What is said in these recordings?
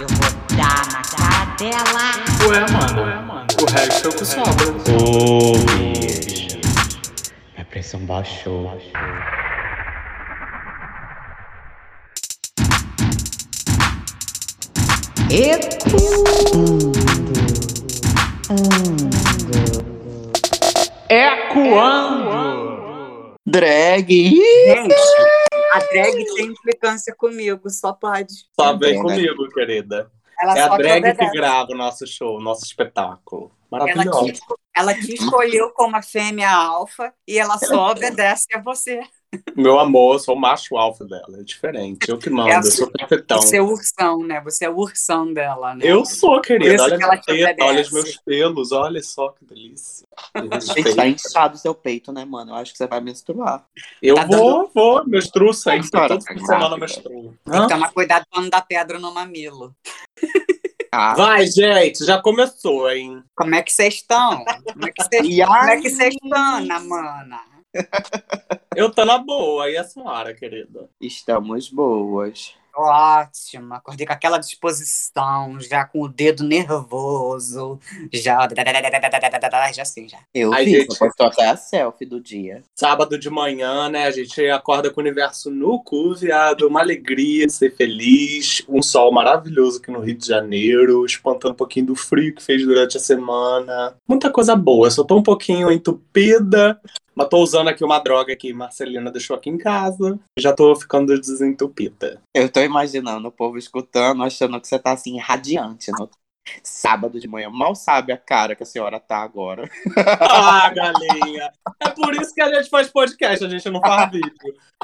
Eu vou dar na cara dela. Ué, mano, ué, mano. O resto é o que sobra. Ô, bicho. Minha pressão baixou. Ecoando! Drag. Gente, a drag tem implicância comigo, só pode. Só vem bom, né? comigo, querida. Ela É a drag que grava o nosso show, o nosso espetáculo. Ela Maravilhoso. te, ela te escolheu como a fêmea alfa e ela só obedece a você. Meu amor, eu sou o macho alfa dela. É diferente. Eu que mando, É eu sou sua- cafetão. Você é o ursão, né? Você é o ursão dela, né? Eu sou, querida. Olha que ela minha te teta, olha os meus pelos, olha só que delícia. Gente, tá inchado o seu peito, né, mano? Eu acho que você vai menstruar. Eu Tá vou, vou, menstruo sempre. Cara, Toda tá semana menstruo. Tem que tomar cuidado pra não dar pedra no mamilo. Ah, Vai, gente, já começou, hein? Como é que vocês estão? Como é que vocês como é aí? que vocês estão, na mana? Eu tô na boa, e a senhora, querida? estamos boas. Ótimo, acordei com aquela disposição, já com o dedo nervoso, já. Já assim, já. Eu Ai, vi, gente. postou até a selfie do dia. Sábado de manhã, né? A gente acorda com o universo no cu, viado. Uma alegria de ser feliz. Um sol maravilhoso aqui no Rio de Janeiro. Espantando um pouquinho do frio que fez durante a semana. Muita coisa boa. Só tô um pouquinho entupida. Mas tô usando aqui uma droga que Marcelina deixou aqui em casa. Já tô ficando desentupida. Eu tô imaginando o povo escutando, achando que você tá assim, radiante no sábado de manhã. Mal sabe a cara que a senhora tá agora. Ah, galinha. É por isso que a gente faz podcast, a gente não faz vídeo.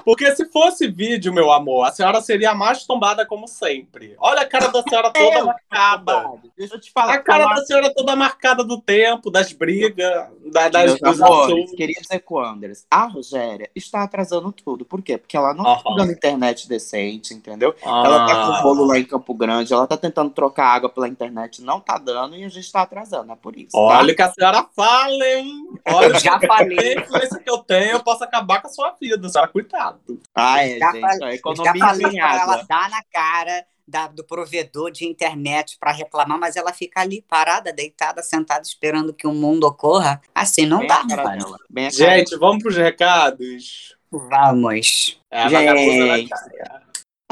Porque se fosse vídeo, meu amor, a senhora seria mais tombada como sempre. Olha a cara da senhora toda Eu, marcada. Deixa eu te falar. A cara da senhora toda marcada do tempo, das brigas, da, das, dos amores, assuntos. queridos Ecoanders, a Rogéria está atrasando tudo. Por quê? Porque ela não tá Aham. dando internet decente, entendeu? Ela tá com Ah, bolo lá em Campo Grande, ela tá tentando trocar água pela internet, não tá dando e a gente tá atrasando, é por isso. tá? Olha o que a senhora fala, hein? Olha Eu já a falei. influência que eu tenho, eu posso acabar com a sua vida, senhora. Cuidado. Ah, é, Já gente, falei- Já economia falei ela dar na cara da- do provedor de internet para reclamar, mas ela fica ali parada, deitada, sentada, esperando que o mundo ocorra. Assim não Bem dá, mano. Gente, vamos pros recados. Vamos. É Gente.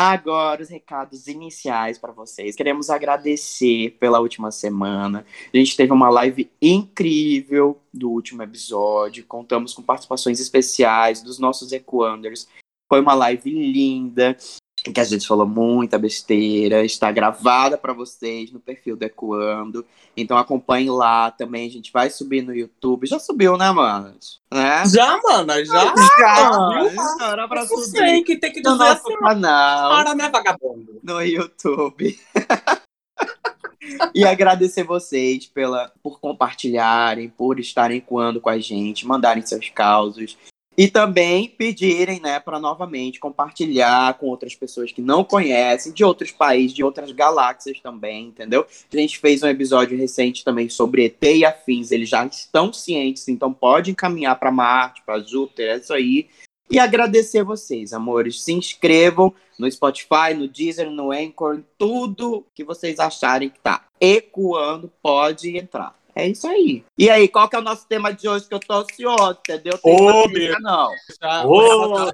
Agora, os recados iniciais para vocês. Queremos agradecer pela última semana. A gente teve uma live incrível do último episódio. Contamos com participações especiais dos nossos Ecoanders. Foi uma live linda, que a gente falou muita besteira. Está gravada para vocês no perfil do Ecoando. Então acompanhe lá também. A gente vai subir no YouTube. Já subiu, né, mano? Né? Já, mana, já. Ah, já era pra Eu subir. sei que tem que No dizer nosso assim, canal. para, né, vagabundo? no YouTube. e agradecer vocês pela, por compartilharem, por estarem coando com a gente, mandarem seus causos. E também pedirem, né, para novamente compartilhar com outras pessoas que não conhecem, de outros países, de outras galáxias também, entendeu? A gente fez um episódio recente também sobre ET e afins, eles já estão cientes, então pode encaminhar para Marte, para Júpiter, é isso aí. E agradecer vocês, amores. Se inscrevam no Spotify, no Deezer, no Anchor, tudo que vocês acharem que tá ecoando, pode entrar. É isso aí. E aí, qual que é o nosso tema de hoje que eu tô ansioso, entendeu? Tem Ô, paciência, não. Já, Ô,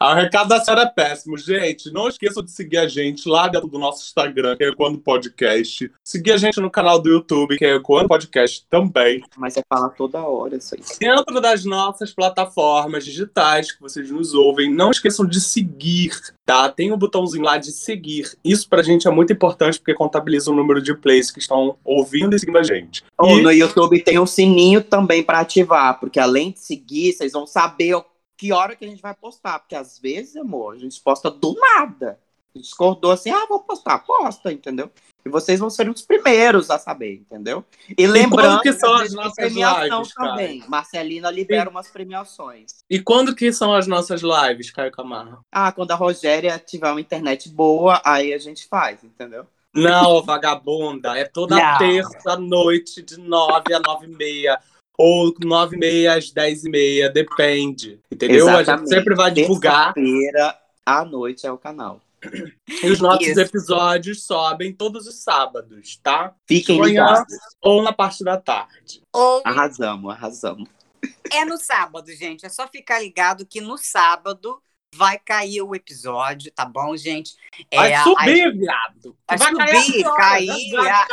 o é péssimo. O da senhora é péssimo, gente. Não esqueçam de seguir a gente lá dentro do nosso Instagram, que é Quando Podcast. Seguir a gente no canal do YouTube, que é Quando Podcast também. Mas você fala toda hora isso aí. Dentro das nossas plataformas digitais que vocês nos ouvem, não esqueçam de seguir, tá? Tem um botãozinho lá de seguir. Isso pra gente é muito importante porque contabiliza o número de plays que estão ouvindo e seguindo a gente. Ou E- no YouTube tem um sininho também para ativar, porque além de seguir, vocês vão saber o- que hora que a gente vai postar. Porque às vezes, amor, a gente posta do nada. A gente acordou assim, ah, vou postar, posta, entendeu? E vocês vão ser os primeiros a saber, entendeu? E lembrando quando que são as nossas premiação lives, também. Marcelina libera umas premiações. E quando que são as nossas lives, Caio Camargo? Ah, quando a Rogéria tiver uma internet boa, aí a gente faz, entendeu? Não, vagabunda, é toda Não. terça-noite, de 9 a 9 e meia. Ou 9 e meia às 10 e meia, depende. Entendeu? A gente Exatamente. sempre vai divulgar. Terça-feira, à noite é o canal. E os nossos Isso. episódios sobem todos os sábados, tá? Fiquem Manhã. ligados. Ou na parte da tarde. Ou Arrasamos, arrasamos. é no sábado, gente. É só ficar ligado que no sábado vai cair o episódio, tá bom, gente? Vai É, a- subir, viado. Vai cair subir, cair, já,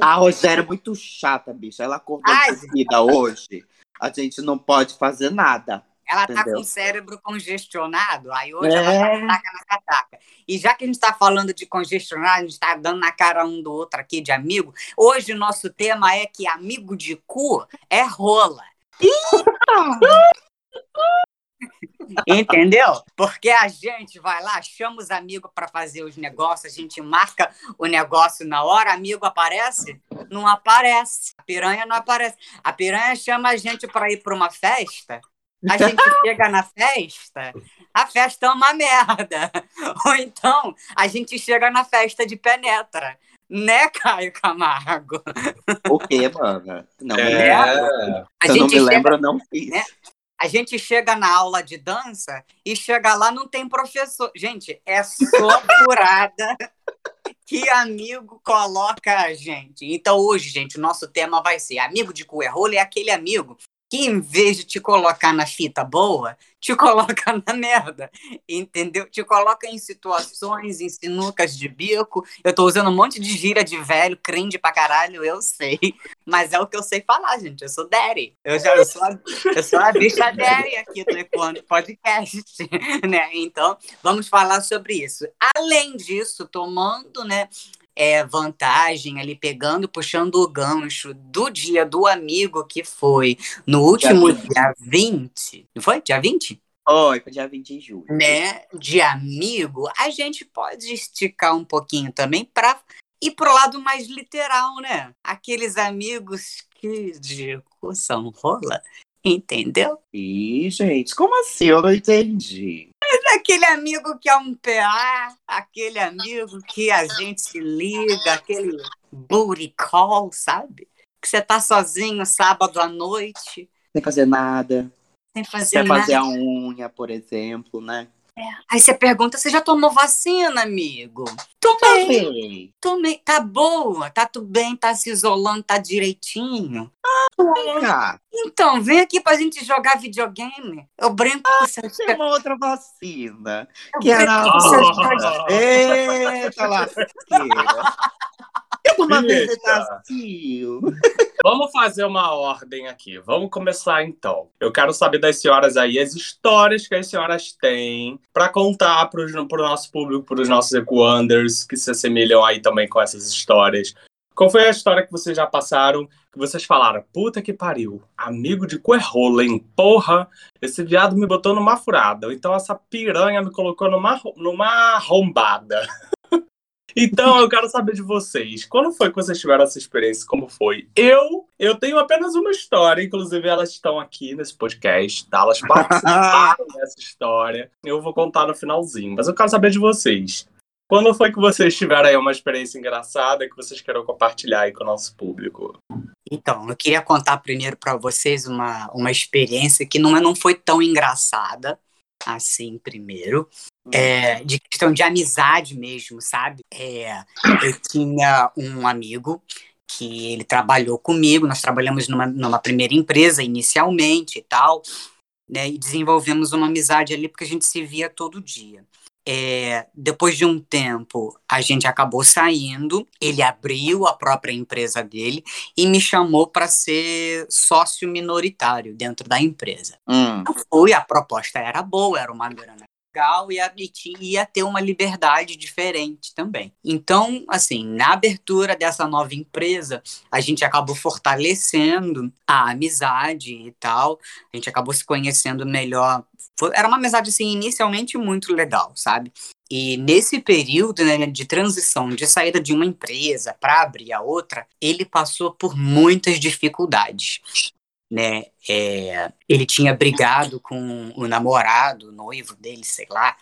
a-. A Rogéria é muito chata, bicho. Ela acordou seguida hoje. A gente não pode fazer nada. Ela tá Entendeu? com o cérebro congestionado, aí hoje É. ela tá taca na cataca. E já que a gente tá falando de congestionado, a gente tá dando na cara um do outro aqui de amigo, hoje o nosso tema é que amigo de cu é rola. Entendeu? Porque a gente vai lá, chama os amigos para fazer os negócios, a gente marca o negócio na hora, amigo aparece? Não aparece. A piranha não aparece. A piranha chama a gente para ir para uma festa, a gente chega na festa, a festa é uma merda. Ou então, a gente chega na festa de penetra. Né, Caio Camargo? O quê, mano? Não me É. lembro. A Se eu não me gente chega lembro, não fiz. né? A gente chega na aula de dança e chega lá, não tem professor. Gente, é só que amigo coloca a gente. Então, hoje, gente, o nosso tema vai ser amigo de cu é rola, é aquele amigo que, em vez de te colocar na fita boa, te coloca na merda. Entendeu? Te coloca em situações, em sinucas de bico. Eu tô usando um monte de gíria de velho, cringe pra caralho, eu sei. Mas é o que eu sei falar, gente. Eu sou daddy. Eu, já, eu, sou, a, eu sou a bicha daddy aqui do Ecoando Podcast, né? Então, vamos falar sobre isso. Além disso, tomando, né, é, vantagem ali, pegando, puxando o gancho do dia do amigo que foi no último Dia dia 20. Não foi? Dia 20? Oi, foi dia 20 de julho. né, de amigo, a gente pode esticar um pouquinho também para ir pro lado mais literal, né? Aqueles amigos que de são rola, entendeu? Ih, gente, como assim? Eu não entendi. Aquele amigo que é um PA, aquele amigo que a gente se liga, aquele booty call, sabe? Que você tá sozinho sábado à noite, Sem fazer nada. sem fazer Sem nada. fazer a unha, por exemplo, né? Aí você pergunta: você já tomou vacina, amigo? Tomei. Tomei, tá boa, tá tudo bem, tá se isolando, tá direitinho. Cá, Então, vem aqui pra gente jogar videogame. Eu brinco com seus tem uma outra vacina. eu Que era com seus Ah. Eita, lasqueira. Eu Eita. Tacio. Vamos fazer uma ordem aqui. Vamos começar então. Eu quero saber das senhoras aí as histórias que as senhoras têm pra contar pro, pro nosso público, pros nossos ecoanders que se assemelham aí também com essas histórias. Qual foi a história que vocês já passaram que vocês falaram? Puta que pariu, amigo de cu é rola, hein? Porra, esse viado me botou numa furada. Ou então essa piranha me colocou numa, numa arrombada. Então, eu quero saber de vocês. Quando foi que vocês tiveram essa experiência? Como foi? Eu, eu tenho apenas uma história, inclusive elas estão aqui nesse podcast, tá? Elas participaram dessa história. Eu vou contar no finalzinho, mas eu quero saber de vocês. Quando foi que vocês tiveram aí uma experiência engraçada que vocês queiram compartilhar aí com o nosso público? Então, eu queria contar primeiro pra vocês uma, uma experiência que não, é- não foi tão engraçada assim, primeiro. É, de questão de amizade mesmo, sabe? É, eu tinha um amigo que ele trabalhou comigo, nós trabalhamos numa, numa primeira empresa inicialmente e tal, né? E desenvolvemos uma amizade ali porque a gente se via todo dia. É, depois de um tempo, a gente acabou saindo, ele abriu a própria empresa dele e me chamou para ser sócio minoritário dentro da empresa. Hum. Eu fui, a proposta era boa, era uma grana e, a, ti- ia ter uma liberdade diferente também. Então, assim, na abertura dessa nova empresa, a gente acabou fortalecendo a amizade e tal, a gente acabou se conhecendo melhor. Era uma amizade, assim, inicialmente muito legal, sabe? E nesse período né, de transição, de saída de uma empresa para abrir a outra, ele passou por muitas dificuldades né? É, ele tinha brigado com o namorado, o noivo dele, sei lá,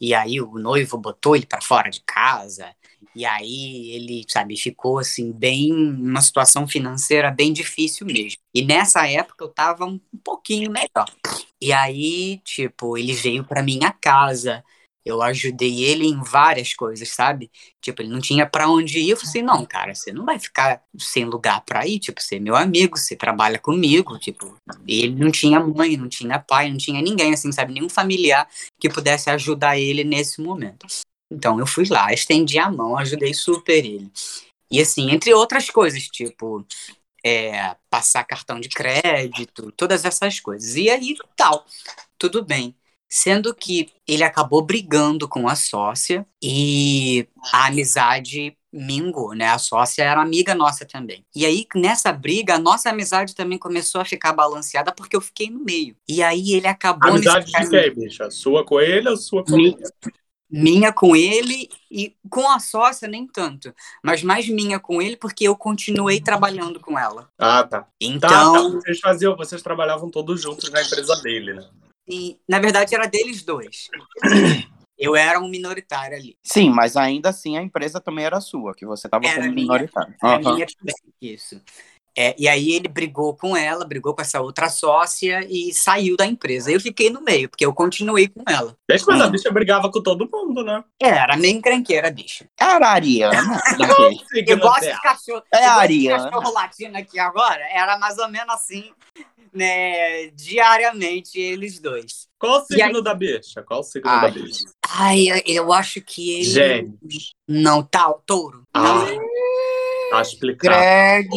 e aí o noivo botou ele para fora de casa, e aí ele, sabe, ficou assim bem numa situação financeira bem difícil mesmo. E nessa época eu tava um pouquinho melhor. E aí, tipo, ele veio para minha casa eu ajudei ele em várias coisas, sabe? Tipo, ele não tinha pra onde ir. Eu falei assim, não, cara, você não vai ficar sem lugar pra ir. Tipo, você é meu amigo, você trabalha comigo. Tipo, ele não tinha mãe, não tinha pai, não tinha ninguém, assim, sabe? Nenhum familiar que pudesse ajudar ele nesse momento. Então, eu fui lá, estendi a mão, ajudei super ele. E assim, entre outras coisas, tipo, é, passar cartão de crédito, todas essas coisas. E aí, tal, tudo bem. Sendo que ele acabou brigando com a sócia e a amizade mingou, né? A sócia era amiga nossa também. E aí, nessa briga, a nossa amizade também começou a ficar balanceada porque eu fiquei no meio. E aí ele acabou... Amizade nesse de quem, bicha? Sua com ele ou sua com ele? Minha com ele e com a sócia nem tanto, mas mais minha com ele porque eu continuei trabalhando com ela. Ah, tá. Tá, Então, tá. Vocês faziam, vocês trabalhavam todos juntos na empresa dele, né? E, na verdade era deles dois. Eu era um minoritário ali. Sim, mas ainda assim a empresa também era sua, que você tava Era como minha. minoritário. Aham. minha também, isso. É, e aí ele brigou com ela, brigou com essa outra sócia e saiu da empresa. Eu fiquei no meio, porque eu continuei com ela. Mas a bicha brigava com todo mundo, né? É, Era meio encrenqueira, bicho. Era a Ariana. Igual esse dela. cachorro, É a Ariana. cachorro latino aqui agora, era mais ou menos assim, né, diariamente, eles dois. Qual o E aí- signo da bicha? Qual o signo Ai. da bicha? Ai, eu acho que ele... Gente, Não, tá, touro. Ah. Tá explicado. Greg.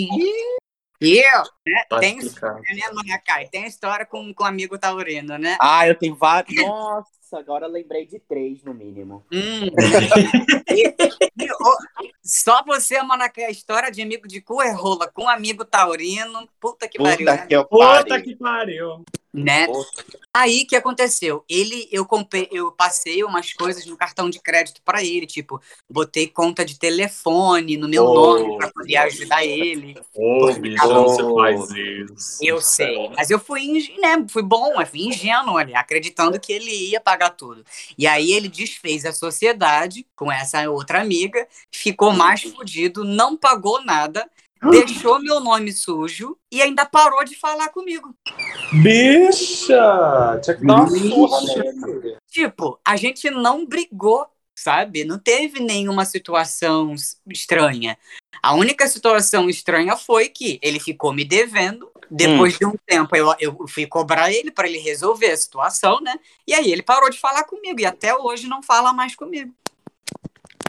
e eu, né, Tá tem, explicado. né, Maria Kai, tem história com, com o amigo taurino, né? Ah, eu tenho vários. Nossa, agora eu lembrei de três no mínimo. Hum. E- e, ô, só você, Manakai, a história de amigo de cu é rola com amigo taurino, puta que pariu, Puta né? que eu Puta pariu. que pariu. né? Puta. Aí que aconteceu? Ele, eu comprei, eu passei umas coisas no cartão de crédito pra ele, tipo, botei conta de telefone no meu Oh. nome pra poder ajudar ele. Bicha, não se faz Eu sei, mas eu fui, né, fui bom, fui ingênuo ali, acreditando que ele ia pagar tudo. E aí ele desfez a sociedade com essa outra amiga, ficou mais fudido, não pagou nada, deixou meu nome sujo e ainda parou de falar comigo. Bicha! Tinha que dar uma Bicha. surra nele. Tipo, a gente não brigou, sabe? Não teve nenhuma situação estranha. A única situação estranha foi que ele ficou me devendo. Depois de um tempo, eu, eu fui cobrar ele para ele resolver a situação, né? E aí ele parou de falar comigo. E até hoje não fala mais comigo.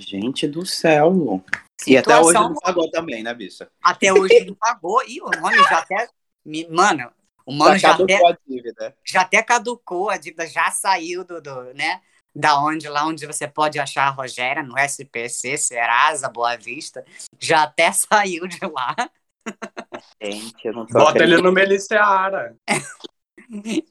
Gente do céu. E até hoje Situação- não pagou também, né, bicha? Até hoje não pagou. E o nome já até. me- Mano, o mano já Acabou até, com a dívida. já até caducou, a dívida já saiu do, do, né? Da onde, lá onde você pode achar a Rogéria, no SPC, Serasa, Boa Vista, já até saiu de lá. Gente, eu não tô Bota ele no Meliciara.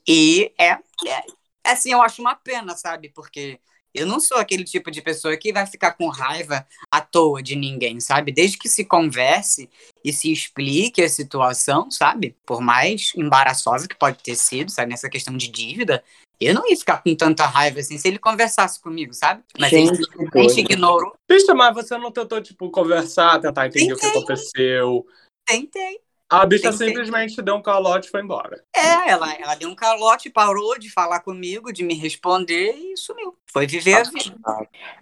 E é, é assim, eu acho uma pena, sabe? Porque eu não sou aquele tipo de pessoa que vai ficar com raiva à toa de ninguém, sabe? Desde que se converse e se explique a situação, sabe? Por mais embaraçosa que pode ter sido, sabe? Nessa questão de dívida, eu não ia ficar com tanta raiva assim se ele conversasse comigo, sabe? Mas ele Gente, simplesmente doido. ignorou. Bicha, mas você não tentou, tipo, conversar, tentar entender o que Tentei. aconteceu. Tentei. A bicha Tentei. simplesmente deu um calote e foi embora. É, ela, ela deu um calote, parou de falar comigo, de me responder e sumiu. Foi viver a vida.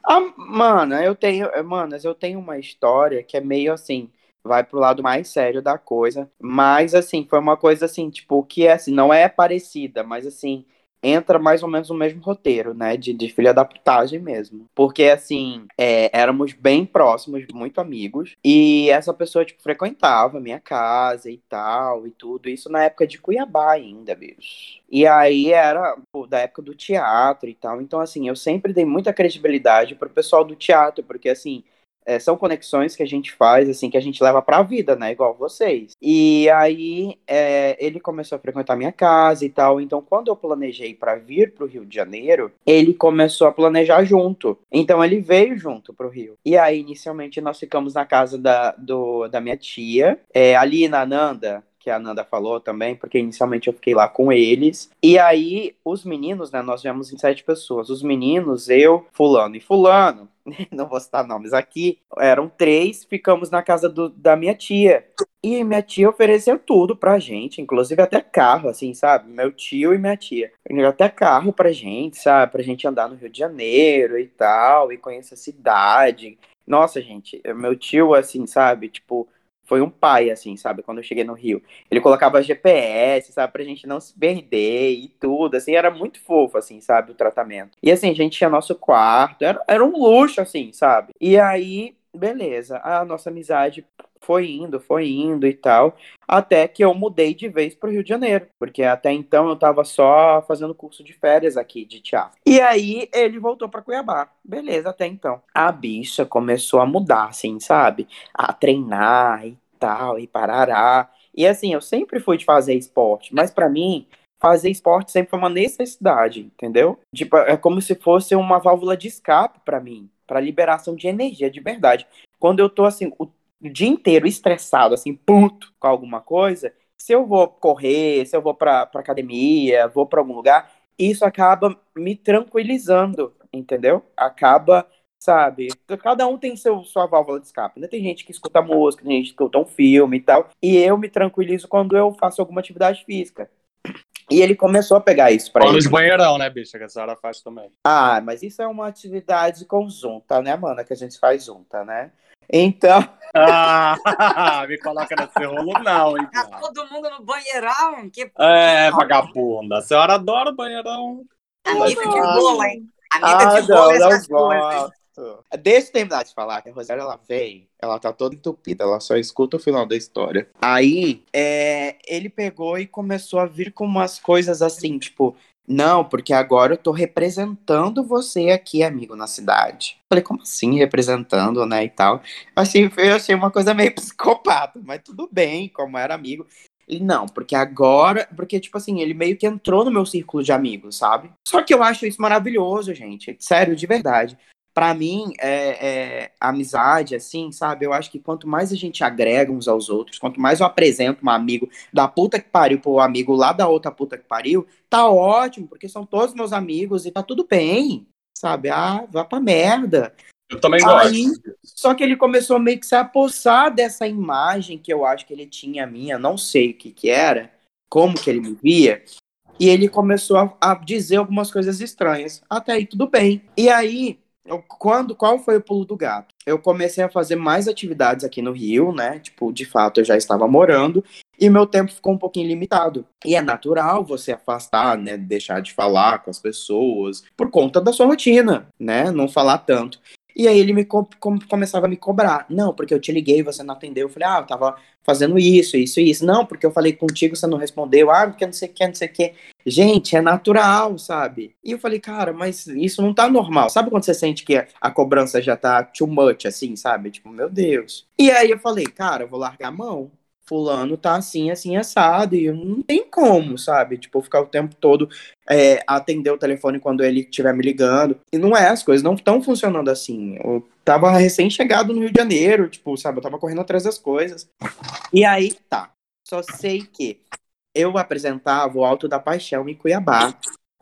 Ah, mano, eu tenho, manas, eu tenho uma história que é meio assim, vai pro lado mais sério da coisa, mas assim, foi uma coisa assim, tipo, que é assim, não é parecida, mas assim, entra mais ou menos no mesmo roteiro, né, de, filha da putagem mesmo. Porque assim, é, éramos bem próximos, muito amigos, e essa pessoa, tipo, frequentava minha casa e tal, e tudo, isso na época de Cuiabá ainda, bicho. E aí era pô, da época do teatro e tal. Então, assim, eu sempre dei muita credibilidade pro pessoal do teatro, porque, assim, é, são conexões que a gente faz, assim, que a gente leva pra vida, né? Igual vocês. E aí é, ele começou a frequentar minha casa e tal. Então, quando eu planejei pra vir pro Rio de Janeiro, ele começou a planejar junto. Então, ele veio junto pro Rio. E aí, inicialmente, nós ficamos na casa da, do, da minha tia, é, ali na Nanda, que a Nanda falou também, porque inicialmente eu fiquei lá com eles. E aí, os meninos, né? Nós viemos em sete pessoas. Os meninos, eu, Fulano e Fulano, não vou citar nomes aqui, eram três, ficamos na casa do- da minha tia. E minha tia ofereceu tudo pra gente, inclusive até carro, assim, sabe? Meu tio e minha tia. Até carro pra gente, sabe? Pra gente andar no Rio de Janeiro e tal, e conhecer a cidade. Nossa, gente, meu tio, assim, sabe? Tipo, foi um pai, assim, sabe? Quando eu cheguei no Rio. Ele colocava GPS, sabe? Pra gente não se perder e tudo, assim. Era muito fofo, assim, sabe? O tratamento. E, assim, a gente tinha nosso quarto. Era, era um luxo, assim, sabe? E aí, beleza. A nossa amizade foi indo, foi indo e tal, até que eu mudei de vez para o Rio de Janeiro, porque até então eu estava só fazendo curso de férias aqui de teatro. E aí ele voltou para Cuiabá, beleza, até então. A bicha começou a mudar, assim, sabe? A treinar e tal, e parará. E assim, eu sempre fui de fazer esporte, mas para mim fazer esporte sempre foi uma necessidade, entendeu? Tipo, é como se fosse uma válvula de escape para mim, para liberação de energia de verdade. Quando eu tô assim, o o dia inteiro estressado, assim, puto com alguma coisa, se eu vou correr, se eu vou pra, pra academia, vou para algum lugar, isso acaba me tranquilizando, entendeu? Acaba, sabe? Cada um tem seu, sua válvula de escape. Né? Tem gente que escuta música, tem gente que escuta um filme e tal. E eu me tranquilizo quando eu faço alguma atividade física. E ele começou a pegar isso pra Olha ele. os banheirão, né, bicha? Que a senhora faz também. Ah, mas isso é uma atividade conjunta, né, mana? Que a gente faz junta, né? Então, Ah, me coloca nesse rolo, não, hein, Tá todo mundo no banheirão. Que É, vagabunda. A senhora adora o banheirão. amiga de bola, hein? Amiga Ah, de não, não essas coisas. gosto. Deixa eu terminar de falar que a Rosário ela veio, ela tá toda entupida, ela só escuta o final da história. Aí, é, ele pegou e começou a vir com umas coisas assim, tipo, não, porque agora eu tô representando você aqui, amigo, na cidade. Falei, como assim representando, né, e tal. Assim, eu achei uma coisa meio psicopata, mas tudo bem, como era amigo. Ele, não, porque agora. Porque, tipo assim, ele meio que entrou no meu círculo de amigos, sabe? Só que eu acho isso maravilhoso, gente. Sério, de verdade. Pra mim, é, é, a amizade, assim, sabe? Eu acho que quanto mais a gente agrega uns aos outros, quanto mais eu apresento um amigo da puta que pariu pro amigo lá da outra puta que pariu, tá ótimo, porque são todos meus amigos e tá tudo bem, sabe? Ah, vá pra merda. Eu também Aí- gosto. Só que ele começou meio que se apossar dessa imagem que eu acho que ele tinha minha, não sei o que que era, como que ele me via, e ele começou a, a dizer algumas coisas estranhas. Até aí tudo bem. E aí, quando qual foi o pulo do gato? Eu comecei a fazer mais atividades aqui no Rio, né? Tipo, de fato, eu já estava morando e meu tempo ficou um pouquinho limitado. E é natural você afastar, né, deixar de falar com as pessoas por conta da sua rotina, né? Não falar tanto. E aí ele me co- com- começava a me cobrar. Não, porque eu te liguei, você não atendeu. Eu falei, ah, eu tava fazendo isso, isso e isso. Não, porque eu falei contigo, você não respondeu. Ah, porque não sei o que, não sei o que. Gente, é natural, sabe? E eu falei, cara, mas isso não tá normal. Sabe quando você sente que a cobrança já tá too much, assim, sabe? Tipo, meu Deus. E aí eu falei, cara, eu vou largar a mão. Fulano tá assim, assim, assado. E não tem como, sabe? Tipo, ficar o tempo todo é, atender o telefone quando ele estiver me ligando. E não é, as coisas não estão funcionando assim. Eu tava recém-chegado no Rio de Janeiro, tipo, sabe? Eu tava correndo atrás das coisas. E aí, tá. Só sei que eu apresentava o Alto da Paixão em Cuiabá,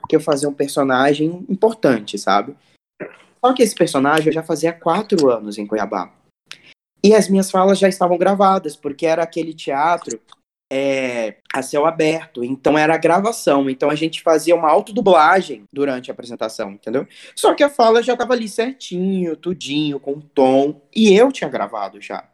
que eu fazia um personagem importante, sabe? Só que esse personagem eu já fazia quatro anos em Cuiabá. E as minhas falas já estavam gravadas, porque era aquele teatro é, a céu aberto. Então era gravação. Então a gente fazia uma autodublagem durante a apresentação, entendeu? Só que a fala já tava ali certinho, tudinho, com tom. E eu tinha gravado já.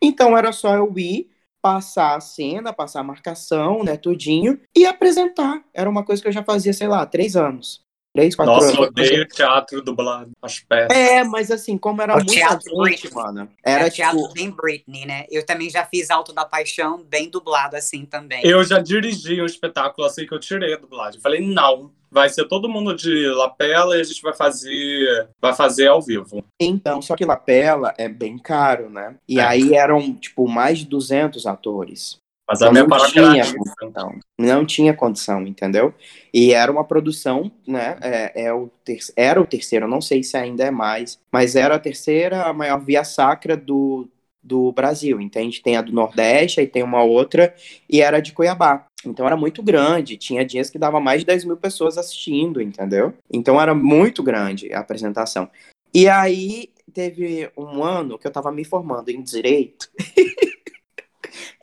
Então era só eu ir, passar a cena, passar a marcação, né, tudinho, e apresentar. Era uma coisa que eu já fazia, sei lá, três anos. Três, quatro Nossa, anos. eu odeio teatro dublado. As peças. É, mas assim, como era O muita teatro gente, mano, Era era é teatro tipo... bem Britney, né? Eu também já fiz Alto da Paixão, bem dublado assim também. Eu já dirigi um espetáculo assim que eu tirei a dublagem. Falei, não, vai ser todo mundo de lapela e a gente vai fazer, vai fazer ao vivo. Então, só que Lapela é bem caro, né? E É. aí eram, tipo, mais de 200 atores. Mas a Então minha não paróquia tinha era condição. Não tinha condição, entendeu? E era uma produção, né? É, é o ter- era o terceiro, não sei se ainda é mais, mas era a terceira a maior via sacra do, do Brasil, entende? Tem a do Nordeste, aí tem uma outra, e era de Cuiabá. Então era muito grande, tinha dias que dava mais de 10 mil pessoas assistindo, entendeu? Então era muito grande a apresentação. E aí teve um ano que eu tava me formando em Direito.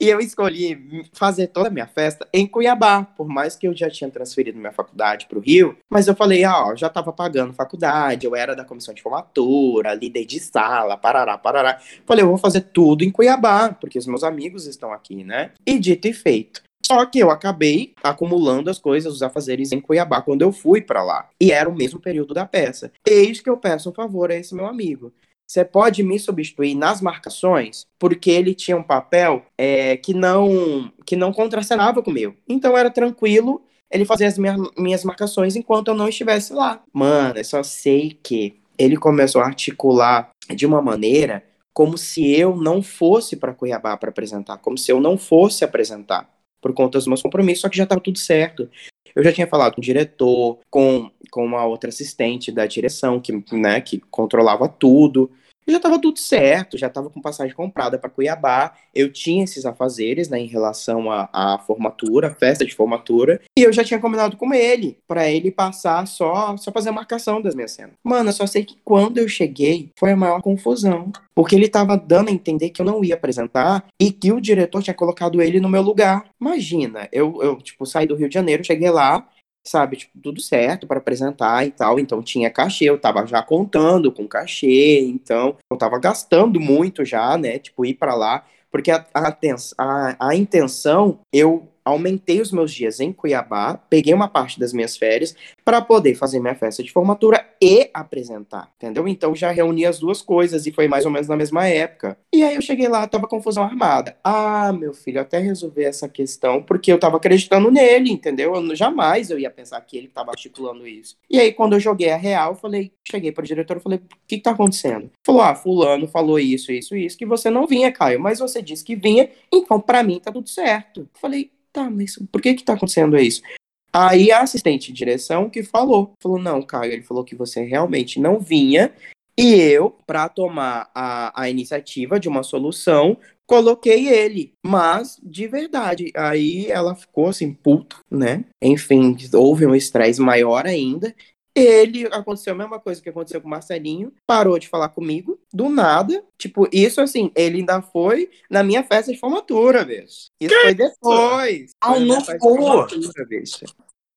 E eu escolhi fazer toda a minha festa em Cuiabá, por mais que eu já tinha transferido minha faculdade para o Rio, mas eu falei, ah, ó, já estava pagando faculdade, eu era da comissão de formatura, líder de sala, parará, parará. Falei, eu vou fazer tudo em Cuiabá, porque os meus amigos estão aqui, né? E dito e feito. Só que eu acabei acumulando as coisas, os afazeres em Cuiabá quando eu fui para lá. E era o mesmo período da peça. Eis que eu peço um favor a esse meu amigo você pode me substituir nas marcações, porque ele tinha um papel é, que não que não contracenava com o meu. Então era tranquilo ele fazer as minhas, minhas marcações enquanto eu não estivesse lá. Mano, eu só sei que ele começou a articular de uma maneira como se eu não fosse para Cuiabá para apresentar, como se eu não fosse apresentar por conta dos meus compromissos, só que já estava tudo certo. Eu já tinha falado com o diretor, com, com uma outra assistente da direção, que, né, que controlava tudo já estava tudo certo, já estava com passagem comprada para Cuiabá. Eu tinha esses afazeres, né, em relação à, formatura, festa de formatura, e eu já tinha combinado com ele para ele passar só só fazer a marcação das minhas cenas. Mano, eu só sei que quando eu cheguei foi a maior confusão, porque ele estava dando a entender que eu não ia apresentar e que o diretor tinha colocado ele no meu lugar. Imagina, eu, eu tipo saí do Rio de Janeiro, cheguei lá, sabe, tipo, tudo certo para apresentar e tal, então tinha cachê, eu tava já contando com cachê, então eu tava gastando muito já, né, tipo, ir para lá, porque a, a, a, a intenção, eu aumentei os meus dias em Cuiabá, peguei uma parte das minhas férias para poder fazer minha festa de formatura e apresentar, entendeu? Então já reuni as duas coisas e foi mais ou menos na mesma época. E aí eu cheguei lá, tava confusão armada. Ah, meu filho, até resolver essa questão porque eu tava acreditando nele, entendeu? Eu, jamais eu ia pensar que ele tava articulando isso. E aí quando eu joguei a real, falei, cheguei para o diretor falei, o que, que tá acontecendo? Falou, ah, fulano falou isso, isso, isso, que você não vinha, Caio, mas você disse que vinha, então para mim tá tudo certo. Falei, tá, mas por que que tá acontecendo isso? Aí a assistente de direção que falou, falou, não, Caio, ele falou que você realmente não vinha, e eu, para tomar a, a iniciativa de uma solução, coloquei ele, mas de verdade. Aí ela ficou assim, puta, né? Enfim, houve um estresse maior ainda. Ele aconteceu a mesma coisa que aconteceu com o Marcelinho, parou de falar comigo, do nada. Tipo, isso assim, ele ainda foi na minha festa de formatura, bicho. Isso que foi depois. Pau no cu.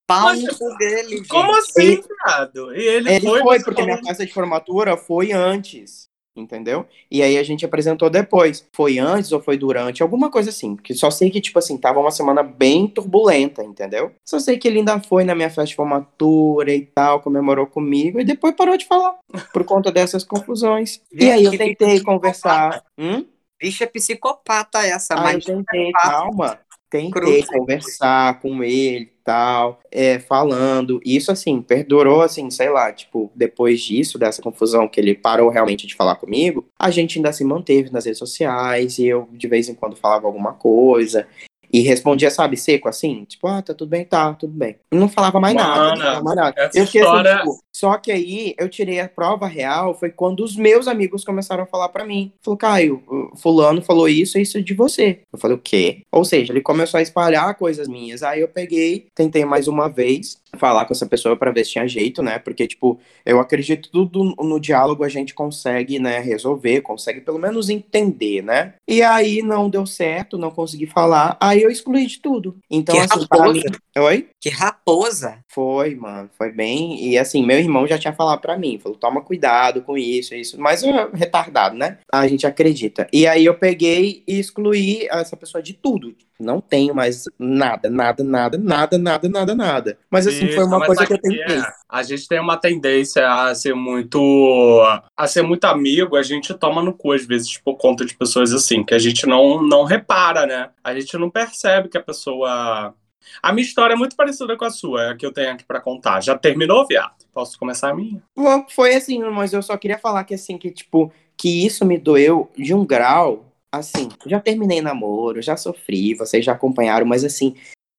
Pau no dele. Como assim, viado? Ele, ele foi, foi porque minha festa de formatura foi antes entendeu? E aí a gente apresentou depois. Foi antes ou foi durante? Alguma coisa assim. Porque só sei que, tipo assim, tava uma semana bem turbulenta, entendeu? Só sei que ele ainda foi na minha festa de formatura e tal, comemorou comigo e depois parou de falar. Por conta dessas confusões. e aí eu tentei conversar. Hum? Bicha psicopata essa, ah, mas. Eu tentei, calma. Tentei Cruz. conversar com ele e tal, é, falando. Isso, assim, perdurou, assim, sei lá, tipo, depois disso, dessa confusão que ele parou realmente de falar comigo, a gente ainda se manteve nas redes sociais e eu, de vez em quando, falava alguma coisa. E respondia, sabe, seco, assim, tipo, ah, tá tudo bem, tá, tudo bem. Não falava mais Mano, nada, não falava mais nada. Eu história... assim, tipo, só que aí eu tirei a prova real, foi quando os meus amigos começaram a falar para mim. Falou, Caio, fulano falou isso, isso de você. Eu falei, o quê? Ou seja, ele começou a espalhar coisas minhas. Aí eu peguei, tentei mais uma vez falar com essa pessoa para ver se tinha jeito, né? Porque, tipo, eu acredito tudo no diálogo a gente consegue, né, resolver, consegue pelo menos entender, né? E aí não deu certo, não consegui falar, aí eu excluí de tudo. Então, que assim, raposa. mim... Oi? Que raposa! Foi, mano, foi bem. E assim, meu irmão já tinha falado para mim, falou: toma cuidado com isso, isso. Mas é retardado, né? A gente acredita. E aí eu peguei e excluí essa pessoa de tudo. Não tenho mais nada, nada, nada, nada, nada, nada, nada. Mas assim, isso, foi uma coisa que eu tentei. É, a gente tem uma tendência a ser muito. a ser muito amigo, a gente toma no cu, às vezes, por conta de pessoas assim, que a gente não, não repara, né? A gente não percebe que a pessoa a minha história é muito parecida com a sua, é a que eu tenho aqui para contar. Já terminou, viado? Posso começar a minha? Foi assim, mas eu só queria falar que assim, que tipo, que isso me doeu de um grau, assim, já terminei namoro, já sofri, vocês já acompanharam, mas assim,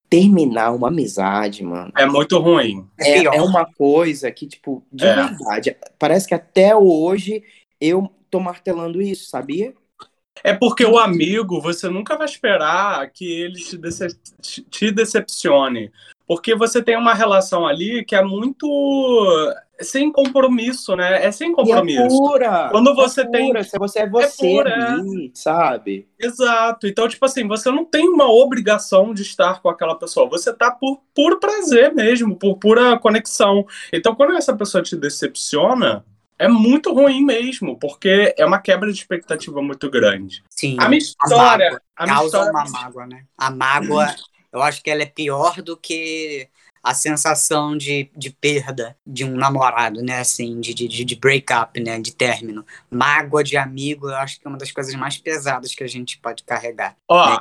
terminar uma amizade, mano. É muito ruim. É, é uma coisa que, tipo, de é. verdade, parece que até hoje eu tô martelando isso, sabia? É porque o amigo, você nunca vai esperar que ele te, decep te decepcione. Porque você tem uma relação ali que é muito sem compromisso, né? É sem E é compromisso. pura. Quando você é tem- pura, se Você é você pura, ali, sabe? Exato. Então, tipo assim, você não tem uma obrigação de estar com aquela pessoa. Você tá por puro prazer mesmo, por pura conexão. Então, quando essa pessoa te decepciona, é muito ruim mesmo, porque é uma quebra de expectativa muito grande. Sim. A minha A história. mágoa. A Causa história uma mágoa, né? A mágoa, eu acho que ela é pior do que a sensação de, de perda de um namorado, né? Assim, de, de, de break-up, né? De término. Mágoa de amigo, eu acho que é uma das coisas mais pesadas que a gente pode carregar. Ó, né?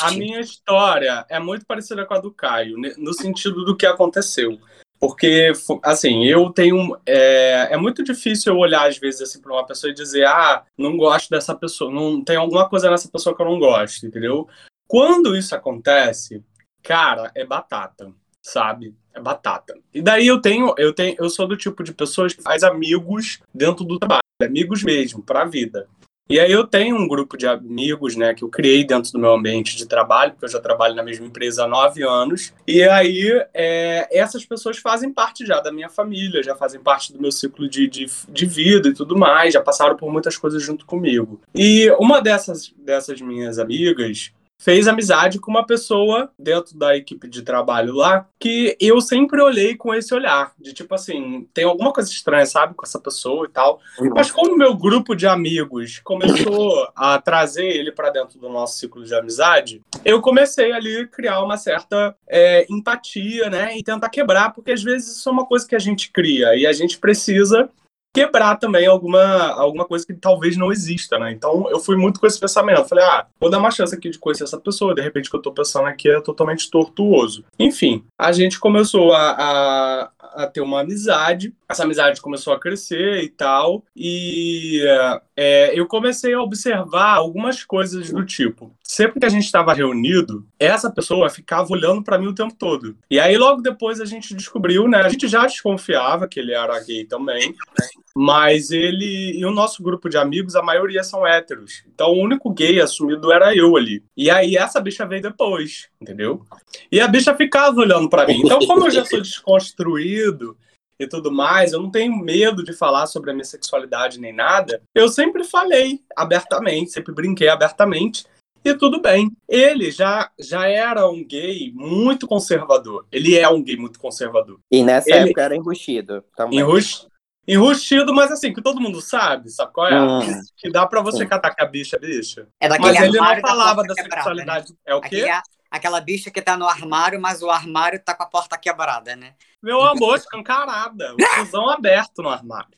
A minha história é muito parecida com a do Caio, no sentido do que aconteceu. Porque, assim, eu tenho. É, é muito difícil eu olhar, às vezes, assim, para uma pessoa e dizer, ah, não gosto dessa pessoa, não tem alguma coisa nessa pessoa que eu não gosto, entendeu? Quando isso acontece, cara, é batata, sabe? É batata. E daí eu tenho, eu tenho, eu sou do tipo de pessoas que faz amigos dentro do trabalho, amigos mesmo, pra vida. E aí eu tenho um grupo de amigos, né, que eu criei dentro do meu ambiente de trabalho, porque eu já trabalho na mesma empresa há nove anos. E aí é, essas pessoas fazem parte já da minha família, já fazem parte do meu ciclo de, de, de vida e tudo mais, já passaram por muitas coisas junto comigo. E uma dessas, dessas minhas amigas fez amizade com uma pessoa dentro da equipe de trabalho lá que eu sempre olhei com esse olhar, de tipo assim, tem alguma coisa estranha, sabe, com essa pessoa e tal. Mas como o meu grupo de amigos começou a trazer ele para dentro do nosso ciclo de amizade, eu comecei ali a criar uma certa é, empatia, né? E tentar quebrar, porque às vezes isso é uma coisa que a gente cria e a gente precisa quebrar também alguma, alguma coisa que talvez não exista, né? Então eu fui muito com esse pensamento. Falei, ah, vou dar uma chance aqui de conhecer essa pessoa. De repente o que eu tô pensando aqui é totalmente tortuoso. Enfim, a gente começou a, a, a ter uma amizade. Essa amizade começou a crescer e tal. E é, eu comecei a observar algumas coisas do tipo. Sempre que a gente estava reunido, essa pessoa ficava olhando para mim o tempo todo. E aí logo depois a gente descobriu, né? A gente já desconfiava que ele era gay também. Mas ele e o nosso grupo de amigos, a maioria são héteros. Então o único gay assumido era eu ali. E aí essa bicha veio depois, entendeu? E a bicha ficava olhando para mim. Então, como eu já sou desconstruído e tudo mais, eu não tenho medo de falar sobre a minha sexualidade nem nada. Eu sempre falei abertamente, sempre brinquei abertamente. E tudo bem. Ele já, já era um gay muito conservador. Ele é um gay muito conservador. E nessa Ele- época era embustido também. Enrus... Enrustido, mas assim, que todo mundo sabe, sabe qual é? Hum. Que dá pra você Sim. catar que a bicha é bicha. É daquele Mas ele não da falava porta da quebrada, sexualidade. Né? É o quê? Aquele- aquela bicha que tá no armário, mas o armário tá com a porta quebrada, né? Meu amor, escancarada. O fusão aberto no armário.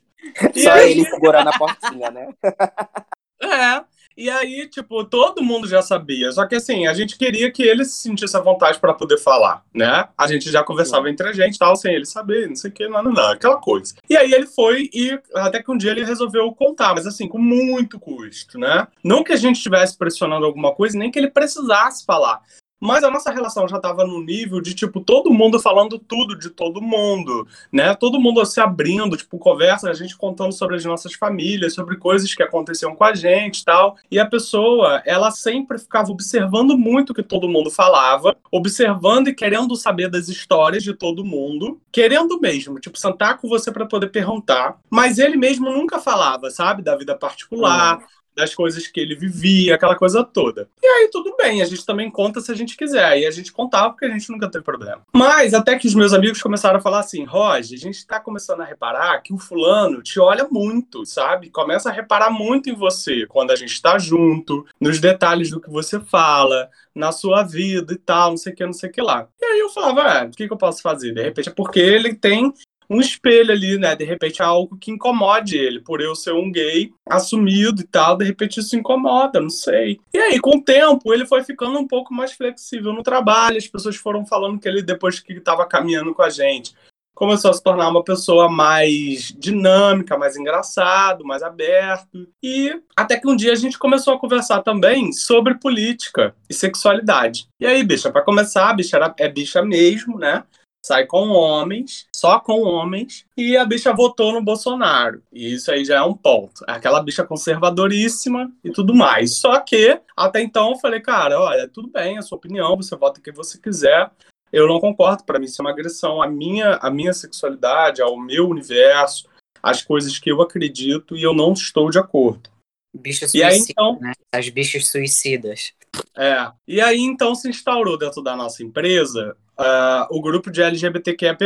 E Só aí, ele segurando a portinha, né? É. E aí, tipo, todo mundo já sabia. Só que assim, a gente queria que ele se sentisse à vontade para poder falar, né? A gente já conversava entre a gente, tal, sem ele saber, não sei o que, não, não, não, aquela coisa. E aí ele foi e até que um dia ele resolveu contar, mas assim, com muito custo, né? Não que a gente estivesse pressionando alguma coisa, nem que ele precisasse falar. Mas a nossa relação já estava no nível de, tipo, todo mundo falando tudo de todo mundo, né? Todo mundo se abrindo, tipo, conversa, a gente contando sobre as nossas famílias, sobre coisas que aconteciam com a gente tal. E a pessoa, ela sempre ficava observando muito o que todo mundo falava, observando e querendo saber das histórias de todo mundo, querendo mesmo, tipo, sentar com você para poder perguntar. Mas ele mesmo nunca falava, sabe? Da vida particular das coisas que ele vivia, aquela coisa toda. E aí tudo bem, a gente também conta se a gente quiser. E a gente contava porque a gente nunca teve problema. Mas até que os meus amigos começaram a falar assim, Roger, a gente tá começando a reparar que o fulano te olha muito, sabe? Começa a reparar muito em você quando a gente tá junto, nos detalhes do que você fala, na sua vida e tal, não sei o que, não sei o que lá. E aí eu falava, é, o que, que eu posso fazer? De repente é porque ele tem um espelho ali, né? De repente é algo que incomode ele, por eu ser um gay assumido e tal, de repente isso incomoda, não sei. E aí, com o tempo, ele foi ficando um pouco mais flexível no trabalho, as pessoas foram falando que ele, depois que estava caminhando com a gente, começou a se tornar uma pessoa mais dinâmica, mais engraçado, mais aberto. E até que um dia a gente começou a conversar também sobre política e sexualidade. E aí, bicha, para começar, a bicha era, é bicha mesmo, né? Sai com homens, só com homens, e a bicha votou no Bolsonaro. E isso aí já é um ponto. É aquela bicha conservadoríssima e tudo mais. Só que, até então, eu falei, cara, olha, tudo bem, é a sua opinião, você vota o que você quiser. Eu não concordo, para mim isso é uma agressão à minha, à minha sexualidade, ao meu universo, às coisas que eu acredito e eu não estou de acordo. Bichos E aí, suicidas, então- né? As bichos suicidas. É. E aí, então, se instaurou dentro da nossa empresa ah, o grupo de LGBTQIAP+,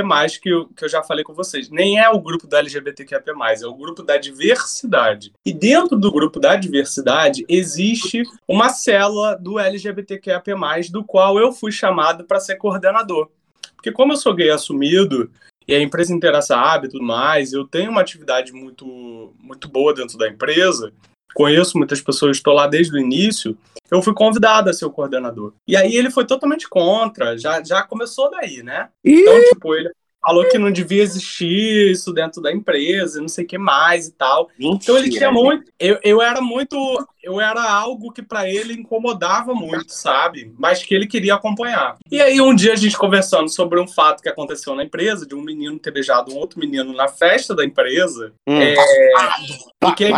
que eu, que eu já falei com vocês. Nem é o grupo da LGBTQIAP+, é o grupo da diversidade. E dentro do grupo da diversidade, existe uma célula do LGBTQIAP+, do qual eu fui chamado para ser coordenador. Porque como eu sou gay assumido, e a empresa inteira sabe tudo mais, eu tenho uma atividade muito, muito boa dentro da empresa, conheço muitas pessoas, estou lá desde o início, eu fui convidado a ser o coordenador. E aí ele foi totalmente contra, já, já começou daí, né? Então, tipo, ele falou que não devia existir isso dentro da empresa, e não sei o que mais e tal. Então ele tinha muito. Eu, eu era muito. Eu era algo que pra ele incomodava muito, sabe? Mas que ele queria acompanhar. E aí, um dia a gente conversando sobre um fato que aconteceu na empresa, de um menino ter beijado um outro menino na festa da empresa. Hum. É, porque.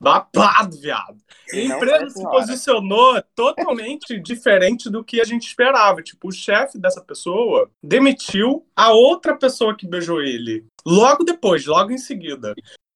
Babado, viado. E a empresa se posicionou totalmente diferente do que a gente esperava. Tipo, o chefe dessa pessoa demitiu a outra pessoa que beijou ele. Logo depois, logo em seguida.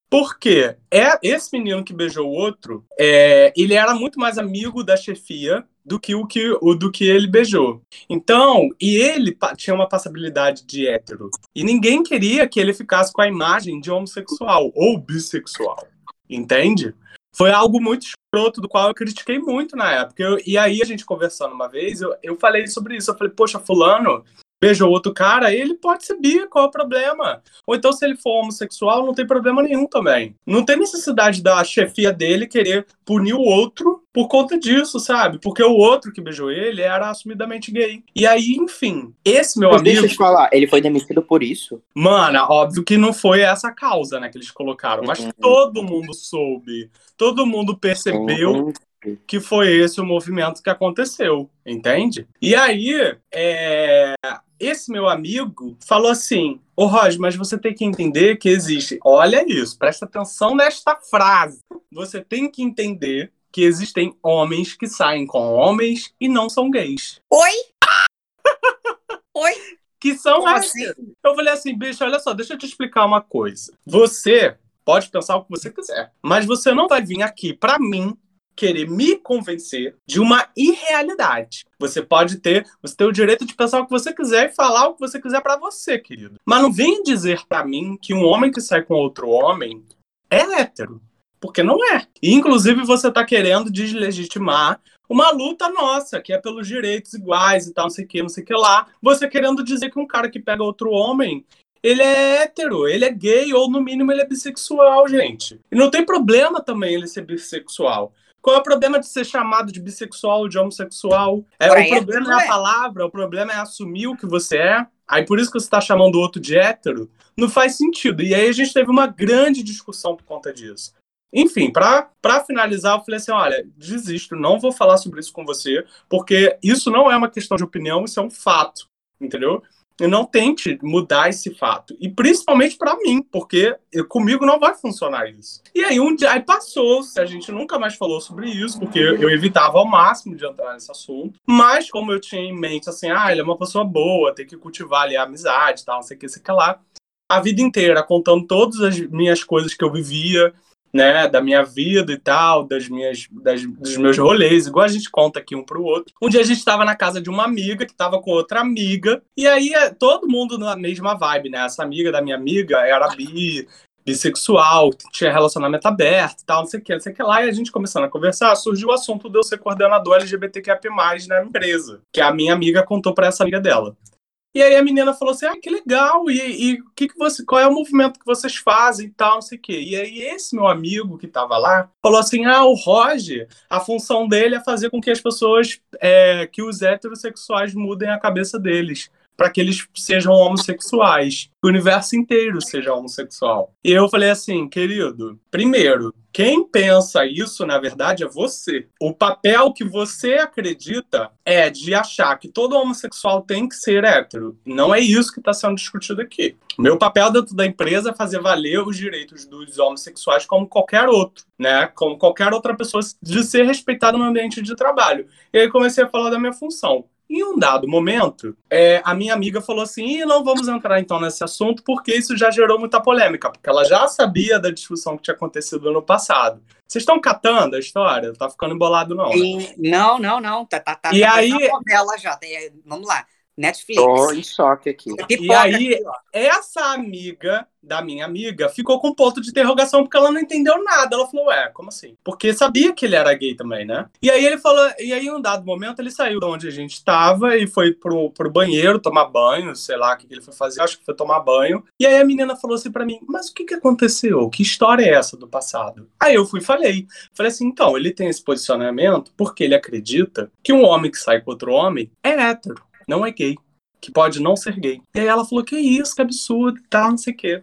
Porque é esse menino que beijou o outro, é, ele era muito mais amigo da chefia do que o que o do que ele beijou. Então, e ele tinha uma passabilidade de hétero. E ninguém queria que ele ficasse com a imagem de homossexual ou bissexual. Entende? Foi algo muito escroto, do qual eu critiquei muito na época. Eu- e aí, a gente conversando uma vez, eu, eu falei sobre isso. Eu falei, poxa, fulano beijou outro cara, ele pode ser bi, qual é o problema? Ou então, se ele for homossexual, não tem problema nenhum também. Não tem necessidade da chefia dele querer punir o outro por conta disso, sabe? Porque o outro que beijou ele era assumidamente gay. E aí, enfim, esse meu Mas amigo... deixa eu te falar, ele foi demitido por isso? Mano, óbvio que não foi essa a causa, né, que eles colocaram, mas Uhum. todo mundo soube, todo mundo percebeu Uhum. que foi esse o movimento que aconteceu, entende? E aí, é, esse meu amigo falou assim: Ô Roger, mas você tem que entender que existe. Olha isso, presta atenção nesta frase. Você tem que entender que existem homens que saem com homens e não são gays. Oi? Oi? Que são Como assim? Eu falei assim, bicho, olha só, deixa eu te explicar uma coisa. Você pode pensar o que você quiser, mas você não vai vir aqui pra mim querer me convencer de uma irrealidade. Você pode ter, você tem o direito de pensar o que você quiser e falar o que você quiser pra você, querido. Mas não vem dizer pra mim que um homem que sai com outro homem é hétero, porque não é. E inclusive você tá querendo deslegitimar uma luta nossa, que é pelos direitos iguais e tal, não sei o que, não sei o que lá. Você querendo dizer que um cara que pega outro homem, ele é hétero, ele é gay, ou no mínimo ele é bissexual, gente. E não tem problema também ele ser bissexual. Qual é o problema de ser chamado de bissexual ou de homossexual? É, o problema é a palavra, o problema é assumir o que você é. Aí por isso que você está chamando o outro de hétero, não faz sentido. E aí a gente teve uma grande discussão por conta disso. Enfim, para finalizar, eu falei assim: olha, desisto, não vou falar sobre isso com você, porque isso não é uma questão de opinião, isso é um fato, entendeu? E não tente mudar esse fato. E principalmente para mim, porque eu- comigo não vai funcionar isso. E aí um dia aí passou, a gente nunca mais falou sobre isso, porque eu evitava ao máximo de entrar nesse assunto. Mas como eu tinha em mente assim, ah, ele é uma pessoa boa, tem que cultivar ali a amizade, tal, não sei o que, sei o que lá. A vida inteira contando todas as minhas coisas que eu vivia, né, da minha vida e tal, das minhas, das- dos meus rolês, igual a gente conta aqui um pro outro. Um dia a gente tava na casa de uma amiga que tava com outra amiga, e aí é, todo mundo na mesma vibe, né? Essa amiga da minha amiga era bi, bissexual, tinha relacionamento aberto e tal, não sei o que, não sei o que lá, e a gente começando a conversar, surgiu o assunto de eu ser coordenador LGBTQIA+, na empresa, que a minha amiga contou pra essa amiga dela. E aí a menina falou assim: ah, que legal, e, e que, que você, qual é o movimento que vocês fazem e tal, não sei o quê. E aí esse meu amigo que tava lá falou assim: ah, o Roger, a função dele é fazer com que as pessoas, é, que os heterossexuais mudem a cabeça deles. Para que eles sejam homossexuais, que o universo inteiro seja homossexual. E eu falei assim, querido, primeiro, quem pensa isso, na verdade, é você. O papel que você acredita é de achar que todo homossexual tem que ser hétero. Não é isso que está sendo discutido aqui. Meu papel dentro da empresa é fazer valer os direitos dos homossexuais como qualquer outro, né? Como qualquer outra pessoa de ser respeitada no ambiente de trabalho. E aí comecei a falar da minha função. Em um dado momento, é, a minha amiga falou assim: não vamos entrar então nesse assunto, porque isso já gerou muita polêmica, porque ela já sabia da discussão que tinha acontecido no passado. Vocês estão catando a história? Tá ficando embolado, não. né? E- não, não, não. Tá, tá, tá, E tá aí- novela já. Vamos lá. Netflix. Tô em choque aqui. E aí-. Essa amiga da minha amiga ficou com ponto de interrogação porque ela não entendeu nada. Ela falou, ué, como assim? Porque sabia que ele era gay também, né? E aí ele falou, e aí em um dado momento ele saiu de onde a gente estava e foi pro, pro banheiro tomar banho, sei lá o que que ele foi fazer, acho que foi tomar banho. E aí a menina falou assim pra mim, mas o que que aconteceu? Que história é essa do passado? Aí eu fui e falei, falei assim, então, ele tem esse posicionamento porque ele acredita que um homem que sai com outro homem é hétero, não é gay que pode não ser gay. E aí ela falou, que isso, que absurdo, tá, não sei o quê.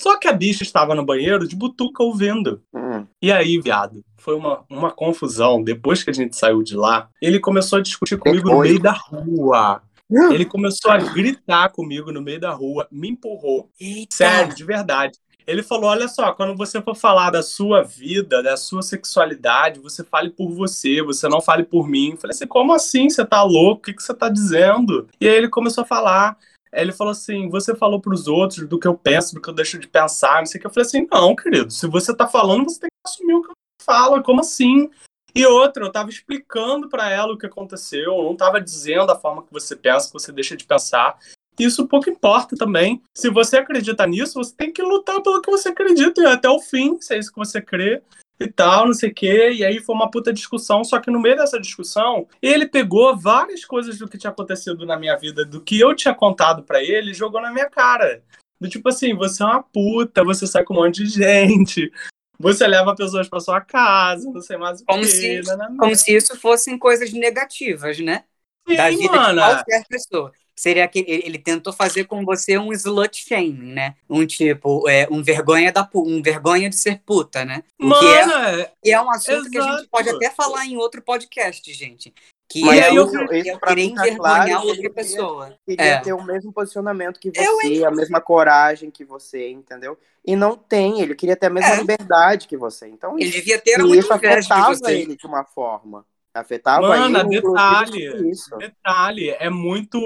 Só que a bicha estava no banheiro de butuca ouvindo. Hum. E aí, viado, foi uma, uma confusão. Depois que a gente saiu de lá, ele começou a discutir comigo no meio da rua. Ele começou a gritar comigo no meio da rua, me empurrou. Eita. Sério, de verdade. Ele falou: olha só, quando você for falar da sua vida, da sua sexualidade, você fale por você, você não fale por mim. Eu falei assim: como assim? Você tá louco? O que, que você tá dizendo? E aí ele começou a falar. Ele falou assim: você falou pros outros do que eu penso, do que eu deixo de pensar, não sei o que. Eu falei assim: não, querido, se você tá falando, você tem que assumir o que eu falo. Como assim? E outra, eu tava explicando pra ela o que aconteceu, eu não tava dizendo a forma que você pensa, que você deixa de pensar. Isso pouco importa também. Se você acredita nisso, você tem que lutar pelo que você acredita e até o fim, se é isso que você crê e tal, não sei o quê. E aí foi uma puta discussão, só que no meio dessa discussão, ele pegou várias coisas do que tinha acontecido na minha vida, do que eu tinha contado pra ele, e jogou na minha cara. Do tipo assim, você é uma puta, você sai com um monte de gente, você leva pessoas pra sua casa, não sei mais o Como quê. se-. Como se isso fossem coisas negativas, né? Sim, da vida mana. de qualquer pessoa. Seria que ele, ele tentou fazer com você um slut shaming, né? Um tipo, é, um vergonha da um vergonha de ser puta, né? O que é, Mana, que é um assunto que a gente exato. pode até falar em outro podcast, gente. Que Mas é eu- o, isso eu pra querer envergonhar claro, outra ele pessoa. Queria É. ter o mesmo posicionamento que Eu, você, a mesma coragem que você, entendeu? E não tem, ele queria ter a mesma É. liberdade que você. Então, Ele devia ter e muito isso inveja de afetava você. ele de uma forma. Afetava inclusive, detalhe. Detalhe, é muito.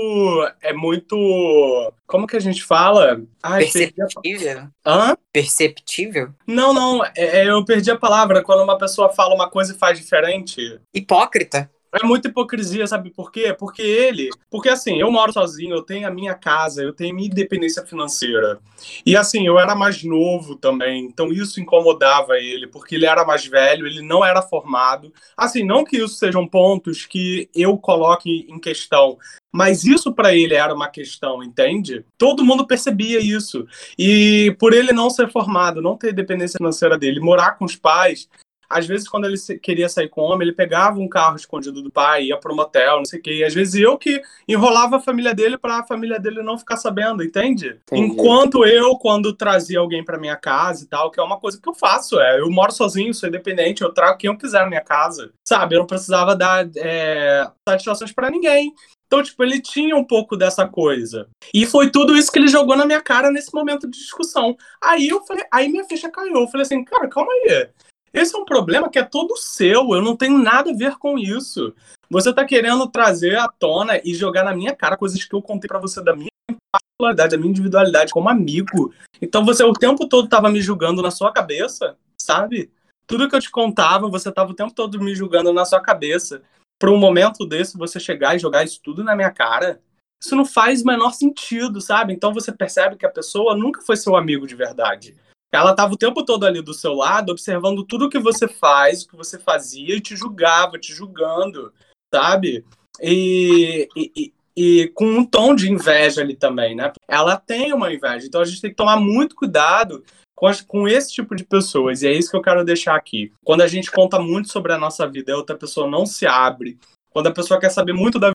É muito. Como que a gente fala? Ai, perdi a... Perceptível? Hã? Perceptível? Não, não, é- é, eu perdi a palavra. Quando uma pessoa fala uma coisa e faz diferente. Hipócrita? É muita hipocrisia, sabe por quê? Porque ele. Porque assim, eu moro sozinho, eu tenho a minha casa, eu tenho minha independência financeira. E assim, eu era mais novo também, então isso incomodava ele, porque ele era mais velho, ele não era formado. Assim, não que isso sejam pontos que eu coloque em questão, mas isso para ele era uma questão, entende? Todo mundo percebia isso. E por ele não ser formado, não ter independência financeira dele, morar com os pais, às vezes, quando ele queria sair com homem, ele pegava um carro escondido do pai, ia pro motel, não sei o quê. E às vezes eu que enrolava a família dele para a família dele não ficar sabendo, entende? Entendi. Enquanto eu, quando trazia alguém para minha casa e tal, que é uma coisa que eu faço, é, eu moro sozinho, sou independente, eu trago quem eu quiser na minha casa, sabe? Eu não precisava dar é, satisfações para ninguém. Então, tipo, ele tinha um pouco dessa coisa. E foi tudo isso que ele jogou na minha cara nesse momento de discussão. Aí eu falei, aí minha ficha caiu. Eu falei assim, cara, calma aí. Esse é um problema que é todo seu. Eu não tenho nada a ver com isso. Você tá querendo trazer à tona e jogar na minha cara coisas que eu contei pra você da minha particularidade, da minha individualidade como amigo. Então você o tempo todo tava me julgando na sua cabeça, sabe? Tudo que eu te contava, você tava o tempo todo me julgando na sua cabeça. Para um momento desse você chegar e jogar isso tudo na minha cara, isso não faz o menor sentido, sabe? Então você percebe que a pessoa nunca foi seu amigo de verdade. Ela estava o tempo todo ali do seu lado, observando tudo que você faz, o que você fazia, e te julgava, te julgando, sabe? E, e, e- com um tom de inveja ali também, né? Ela tem uma inveja, então a gente tem que tomar muito cuidado com, as- com esse tipo de pessoas, e é isso que eu quero deixar aqui. Quando a gente conta muito sobre a nossa vida e outra pessoa não se abre, quando a pessoa quer saber muito da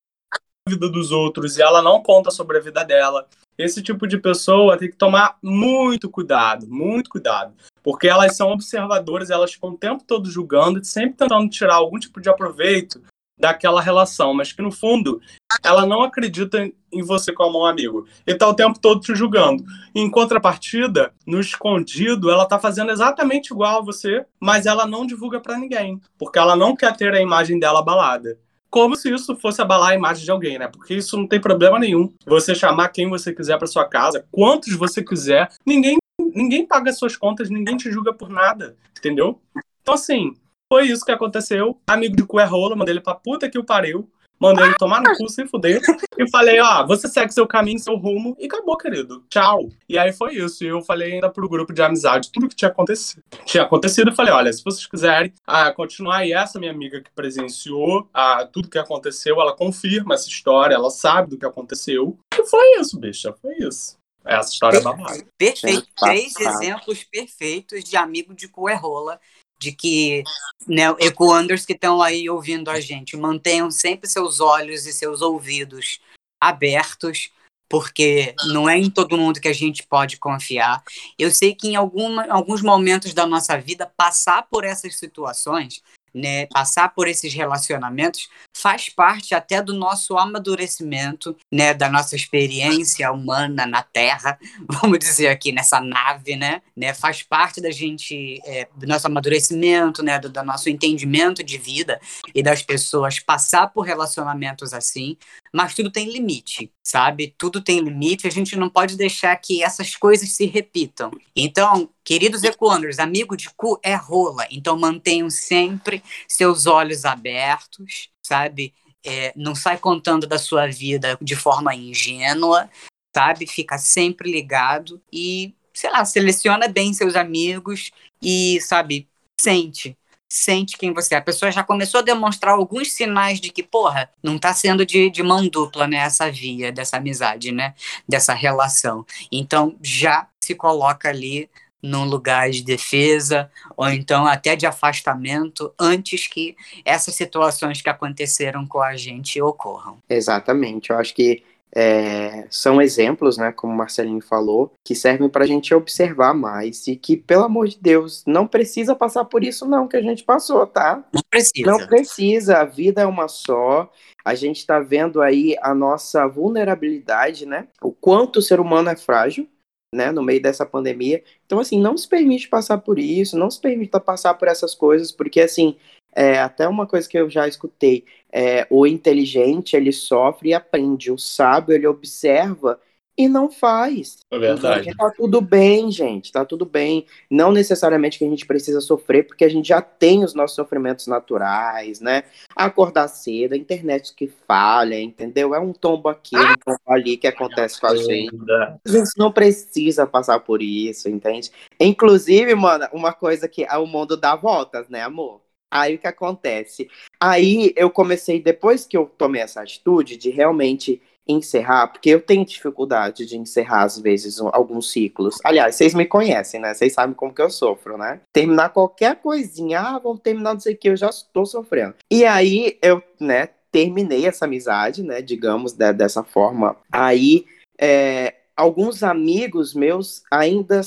vida dos outros e ela não conta sobre a vida dela, esse tipo de pessoa tem que tomar muito cuidado, muito cuidado. Porque elas são observadoras, elas ficam o tempo todo julgando sempre tentando tirar algum tipo de aproveito daquela relação, mas que no fundo ela não acredita em- você como um amigo. E tá o tempo todo te julgando. Em contrapartida, no escondido, ela tá fazendo exatamente igual a você, mas ela não divulga pra ninguém, porque ela não quer ter a imagem dela abalada. Como se isso fosse abalar a imagem de alguém, né? Porque isso não tem problema nenhum. Você chamar quem você quiser para sua casa, quantos você quiser, ninguém ninguém paga suas contas, ninguém te julga por nada, entendeu? Então assim, foi isso que aconteceu. Amigo de cu é rola, mandei ele pra puta que o pariu. Mandei ele tomar no cu, se fuder. E falei, ó, você segue seu caminho, seu rumo. E acabou, querido. Tchau. E aí foi isso. E eu falei ainda pro grupo de amizade tudo que tinha acontecido. Tinha acontecido. Eu falei, olha, se vocês quiserem ah, continuar. E essa minha amiga que presenciou ah, tudo que aconteceu, ela confirma essa história. Ela sabe do que aconteceu. E foi isso, bicha. Foi isso. Essa história é babada. Perfeito. Passado. Três exemplos perfeitos de amigo de cu é rola. De que, né, ecoanders que estão aí ouvindo a gente, mantenham sempre seus olhos e seus ouvidos abertos, porque não é em todo mundo que a gente pode confiar. Eu sei que em alguma, alguns momentos da nossa vida, passar por essas situações, né, passar por esses relacionamentos, faz parte até do nosso amadurecimento, né, da nossa experiência humana na Terra, vamos dizer aqui nessa nave, né, né faz parte da gente, é, do nosso amadurecimento, né, do, do nosso entendimento de vida e das pessoas passar por relacionamentos assim, mas tudo tem limite, sabe? Tudo tem limite, a gente não pode deixar que essas coisas se repitam. Então, queridos ecoanders, amigo de cu é rola, então mantenham sempre seus olhos abertos, sabe? É, não sai contando da sua vida de forma ingênua, sabe? Fica sempre ligado e, sei lá, seleciona bem seus amigos e, sabe, sente sente quem você é. A pessoa já começou a demonstrar alguns sinais de que, porra, não tá sendo de, de mão dupla, né? Essa via dessa amizade, né? Dessa relação. Então, já se coloca ali num lugar de defesa ou então até de afastamento antes que essas situações que aconteceram com a gente ocorram. Exatamente. Eu acho que é, são exemplos, né, como o Marcelinho falou, que servem para a gente observar mais e que, pelo amor de Deus, não precisa passar por isso não que a gente passou, tá? Não precisa. Não precisa, a vida é uma só. A gente está vendo aí a nossa vulnerabilidade, né? O quanto o ser humano é frágil, né? No meio dessa pandemia. Então, assim, não se permite passar por isso, não se permita passar por essas coisas, porque, assim, é, até uma coisa que eu já escutei, é, o inteligente ele sofre e aprende, o sábio ele observa e não faz. É verdade. Então, tá tudo bem, gente, tá tudo bem. Não necessariamente que a gente precisa sofrer, porque a gente já tem os nossos sofrimentos naturais, né? Acordar cedo, a internet que falha, entendeu? É um tombo aqui, um tombo ali que acontece com a gente. A gente não precisa passar por isso, entende? Inclusive, mano, uma coisa que o mundo dá voltas, né, amor? Aí o que acontece? Aí eu comecei, depois que eu tomei essa atitude de realmente encerrar, porque eu tenho dificuldade de encerrar, às vezes, alguns ciclos. Aliás, vocês me conhecem, né? Vocês sabem como que eu sofro, né? Terminar qualquer coisinha, ah, vamos terminar não sei o que, eu já estou sofrendo. E aí eu, né, terminei essa amizade, né, digamos, de, dessa forma. Aí, é, alguns amigos meus ainda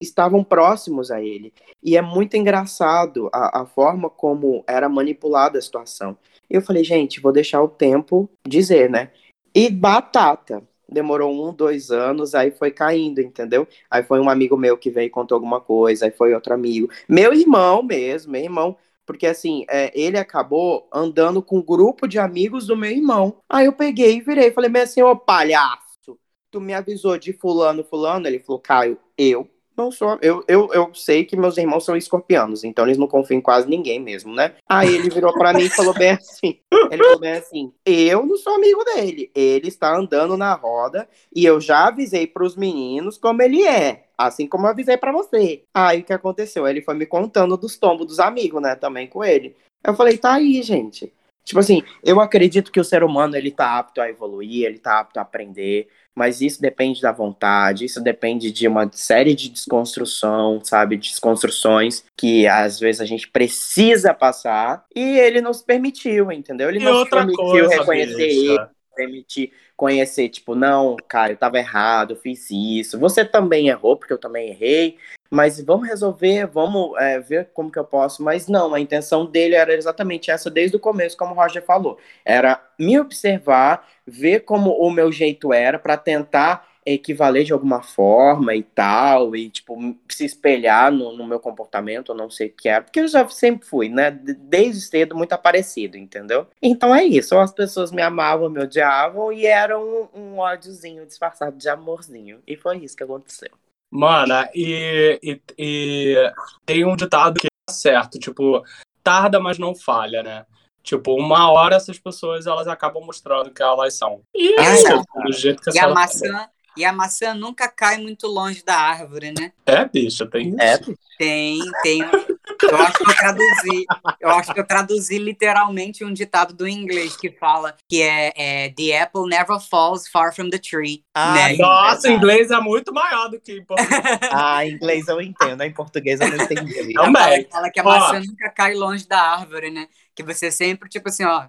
estavam próximos a ele. E é muito engraçado a, a forma como era manipulada a situação. Eu falei, gente, vou deixar o tempo dizer, né? E batata. Demorou um, dois anos, aí foi caindo, entendeu? Aí foi um amigo meu que veio e contou alguma coisa, aí foi outro amigo. Meu irmão mesmo, meu irmão. Porque assim, é, ele acabou andando com um grupo de amigos do meu irmão. Aí eu peguei e virei, falei, assim, ô palhaço, tu me avisou de fulano, fulano? Ele falou, Caio, eu não sou. Eu, eu, eu sei que meus irmãos são escorpianos, então eles não confiam em quase ninguém mesmo, né? Aí ele virou para mim e falou bem assim: ele falou bem assim, eu não sou amigo dele. Ele está andando na roda e eu já avisei para os meninos como ele é. Assim como eu avisei para você. Aí o que aconteceu? Ele foi me contando dos tombos dos amigos, né? Também com ele. Eu falei, tá aí, gente. Tipo assim, eu acredito que o ser humano ele tá apto a evoluir, ele tá apto a aprender mas isso depende da vontade, isso depende de uma série de desconstrução, sabe, desconstruções que às vezes a gente precisa passar e ele nos permitiu, entendeu? Ele E nos outra permitiu coisa, reconhecer bicha. Permitir conhecer, tipo, não, cara, eu tava errado, eu fiz isso. Você também errou, porque eu também errei, mas vamos resolver, vamos é, ver como que eu posso. Mas não, a intenção dele era exatamente essa desde o começo, como o Roger falou. Era me observar, ver como o meu jeito era, para tentar equivaler de alguma forma e tal, e, tipo, se espelhar no, no meu comportamento, eu não sei o que era, porque eu já sempre fui, né, de- desde cedo muito aparecido, entendeu? Então é isso, ou as pessoas me amavam, me odiavam, e era um, um ódiozinho disfarçado de amorzinho, e foi isso que aconteceu. Mana, e, e, e tem um ditado que é certo, tipo, tarda, mas não falha, né? Tipo, uma hora essas pessoas elas acabam mostrando que elas são. Ah, é isso, é. do jeito que E a maçã, e a maçã nunca cai muito longe da árvore, né? É, bicha, tem isso. É, Tem, tem. Eu acho que eu traduzi. Eu acho que eu traduzi literalmente um ditado do inglês que fala que é, é The apple never falls far from the tree. Ah, né? Nossa, o inglês é muito maior do que em português. Ah, em inglês eu entendo, em português eu não entendi. Também. fala que a Ó. maçã nunca cai longe da árvore, né? Que você sempre, tipo assim, ó.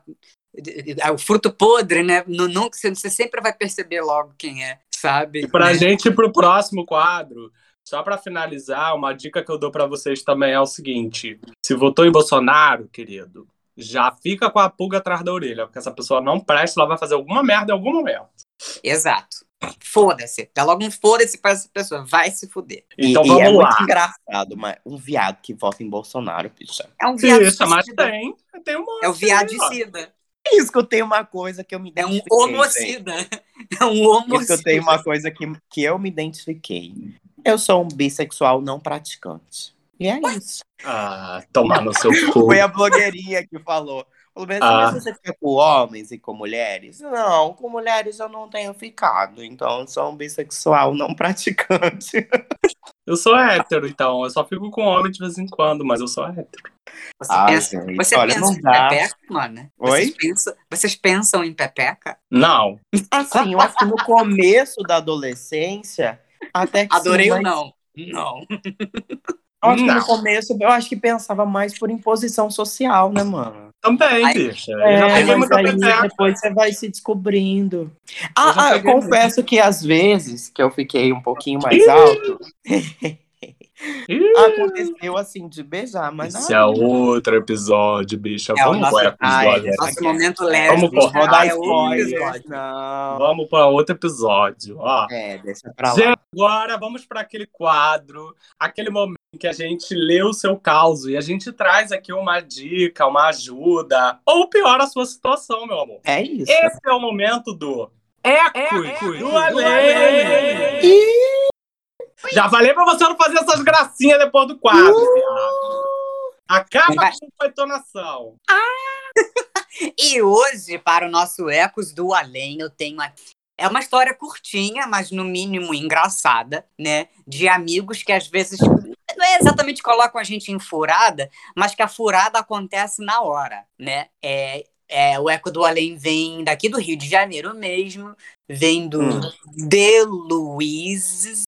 O fruto podre, né? No, nunca, você sempre vai perceber logo quem é, sabe? E pra Né? gente ir pro próximo quadro, só pra finalizar, uma dica que eu dou pra vocês também é o seguinte: se votou em Bolsonaro, querido, já fica com a pulga atrás da orelha, porque essa pessoa não presta, ela vai fazer alguma merda em algum momento. Exato. Foda-se. Dá logo um foda-se pra essa pessoa. Vai se fuder. Então e, e vamos é lá. muito engraçado, mas um viado que vota em Bolsonaro, bicha. É um viado Bicha, mas tem. Tem um monte É o aí, ó. viadicida. Escutei uma coisa que eu me É um identifiquei, gente. homocida. É um homocida. Escutei uma coisa que, que eu me identifiquei. Eu sou um bissexual não praticante. E é isso. Ah, tomar no seu cu. Foi a blogueirinha que falou. Falou bem assim, Ah. mas você fica com homens e com mulheres? Não, com mulheres eu não tenho ficado. Então eu sou um bissexual não praticante. Eu sou hétero, então. Eu só fico com homem de vez em quando, mas eu sou hétero. Você Ah, pensa, gente, você olha, pensa não em dá. pepeca, mano? Oi? Vocês pensam, vocês pensam em pepeca? Não. Assim, eu acho que no começo da adolescência, até que Adorei sim, ou mas- não? Não. Eu acho que Não. no começo eu acho que pensava mais por imposição social, né, mano? Também, Ai, bicha. Eu É, já peguei mas aí depois você vai se descobrindo. Eu Ah, já ah, eu confesso que às vezes que eu fiquei um pouquinho mais alto, aconteceu assim de beijar, mas Esse é outro episódio, bicha. É o Vamos nosso- pro episódio. Ai, Nosso Aqui. momento Vamos lésbico pôr, Vou dar é outro spoiler. episódio. Não. Vamos para outro episódio. Ó. É, deixa pra lá. Agora vamos para aquele quadro, aquele momento em que a gente lê o seu caos e a gente traz aqui uma dica, uma ajuda, ou pior, a sua situação, meu amor. É isso. Esse é o momento do Eco do Além. Já falei pra você não fazer essas gracinhas depois do quadro, viado. Acaba Vai. com a entonação. E hoje, para o nosso Ecos do Além, eu tenho aqui. É uma história curtinha, mas no mínimo engraçada, né? De amigos que às vezes não é exatamente colocam a gente em furada, mas que a furada acontece na hora, né? É, é, o Eco do Além vem daqui do Rio de Janeiro mesmo, vem do Hum. De Luiz,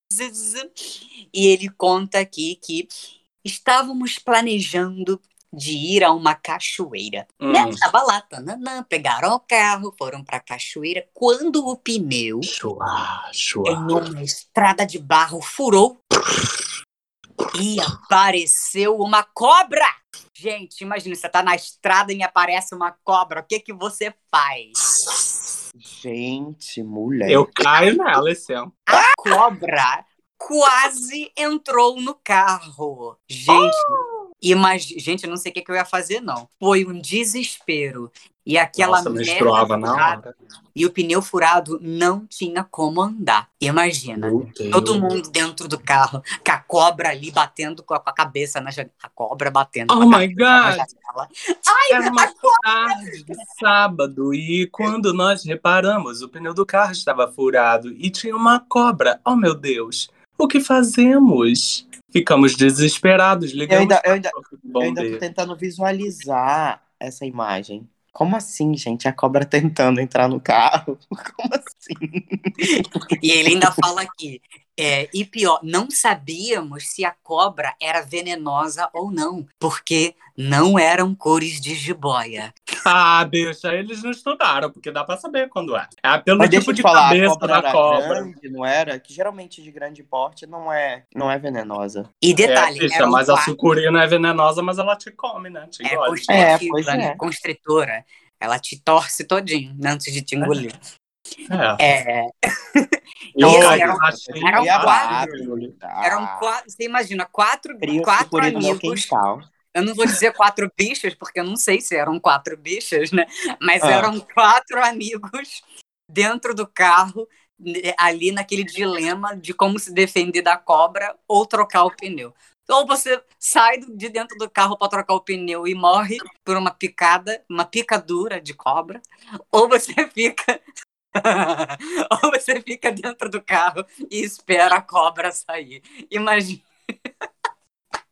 e ele conta aqui que estávamos planejando de ir a uma cachoeira. Hum. Né? Tava lá, tananã, pegaram o carro, foram pra cachoeira. Quando o pneu Chua, em chua. uma estrada de barro furou e apareceu uma cobra. Gente, imagina, você tá na estrada e aparece uma cobra. O que que você faz? Gente, mulher. Eu caio nela esse ano. A cobra quase entrou no carro. Gente, imagina, gente, eu não sei o que, que eu ia fazer não. Foi um desespero. E aquela Nossa, merda menstruava na furada, hora. e o pneu furado não tinha como andar. Imagina. Todo mundo dentro do carro, com a cobra ali batendo com a, com a cabeça na janela. A cobra batendo Oh com a my God. janela. Era uma tarde de sábado e quando nós reparamos, o pneu do carro estava furado e tinha uma cobra. Oh meu Deus, o que fazemos? Ficamos desesperados, Eu ligamos ainda, eu ainda, eu ainda tô tentando visualizar essa imagem. Como assim, gente? A cobra tentando entrar no carro? Como assim? E ele ainda fala aqui. É, e pior, não sabíamos se a cobra era venenosa ou não, porque não eram cores de jiboia. Ah, bicha, eles não estudaram, porque dá pra saber quando é. É pelo Mas tipo de falar, a cabeça cobra da era cobra. grande, não era? Que geralmente de grande porte não é, não é venenosa. E É, detalhe, bicha, era um mas a quarto- sucurina é venenosa, mas ela te come, né? Te É constritiva, É, pois né? é. Constritora. Ela te torce todinho antes de te engolir. É. É, Eu Esse cara, era- achei era um maravilhoso. quadro. Ah, eram quatro. Você imagina, quatro, Frio quatro meu amigos. Eu não vou dizer quatro bichas, porque eu não sei se eram quatro bichas, né? Mas Ah. eram quatro amigos dentro do carro, ali naquele dilema de como se defender da cobra ou trocar o pneu. Ou você sai de dentro do carro para trocar o pneu e morre por uma picada, uma picadura de cobra, ou você fica. ou você fica dentro do carro e espera a cobra sair. Imagina.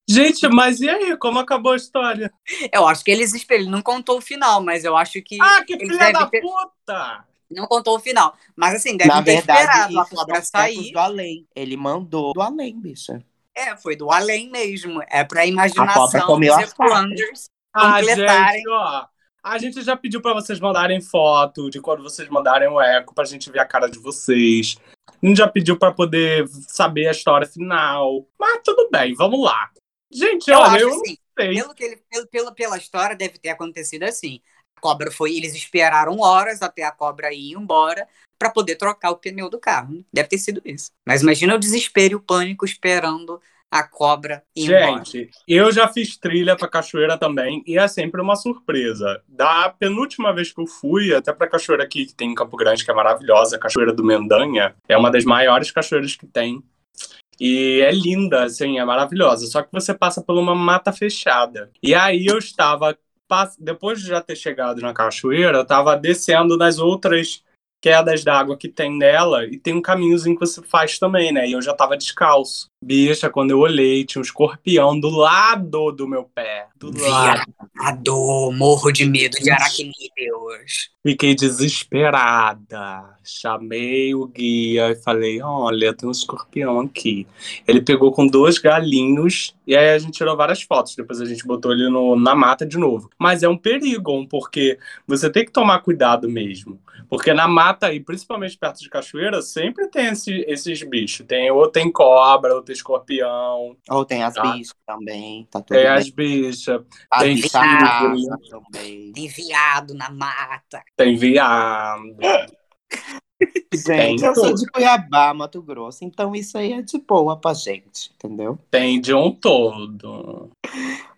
Gente, mas e aí? Como acabou a história? Eu acho que eles esperam. Ele não contou o final, mas eu acho que. Ah, que filha da ter- puta! Não contou o final. Mas assim, devem Na ter verdade, esperado a cobra séculos sair. do além. Ele mandou do além, bicha. É, foi do além mesmo. É pra A imaginação cobra comeu dos. Equanders Ah, completarem. gente, ó. A gente já pediu pra vocês mandarem foto de quando vocês mandarem o eco pra gente ver a cara de vocês. A gente já pediu pra poder saber a história final. Mas tudo bem, vamos lá. Gente, Eu olha, eu assim, sei. pelo que ele, pelo, pelo- pela história, deve ter acontecido assim. A cobra foi. Eles esperaram horas até a cobra ir embora pra poder trocar o pneu do carro. né? Deve ter sido isso. Mas imagina o desespero e o pânico esperando a cobra ir embora. Gente, eu já fiz trilha pra cachoeira também e é sempre uma surpresa. Da penúltima vez que eu fui, até pra cachoeira aqui que tem em Campo Grande, que é maravilhosa, a Cachoeira do Mendanha, é uma das maiores cachoeiras que tem. E é linda, assim, é maravilhosa. Só que você passa por uma mata fechada. E aí eu estava, depois de já ter chegado na cachoeira, eu estava descendo nas outras quedas d'água que tem nela e tem um caminhozinho que você faz também, né? E eu já tava descalço. Bicha, quando eu olhei, tinha um escorpião do lado do meu pé. Do lado. Viado, morro de medo de aracnídeos. Fiquei desesperada. Chamei o guia e falei: Olha, tem um escorpião aqui. Ele pegou com dois galinhos e aí a gente tirou várias fotos. Depois a gente botou ele no- na mata de novo. Mas é um perigo, porque você tem que tomar cuidado mesmo. Porque na mata, e principalmente perto de cachoeira, sempre tem esse- esses bichos. Tem, ou tem cobra, ou tem escorpião, Ou tem as Tá. bichas também. Tá tudo tem bem. as bichas, As tem tigre. também. Tem viado na mata. tem viado. Gente, Tem eu sou de Cuiabá, Mato Grosso, então isso aí é de boa pra gente, entendeu? Tem de um todo.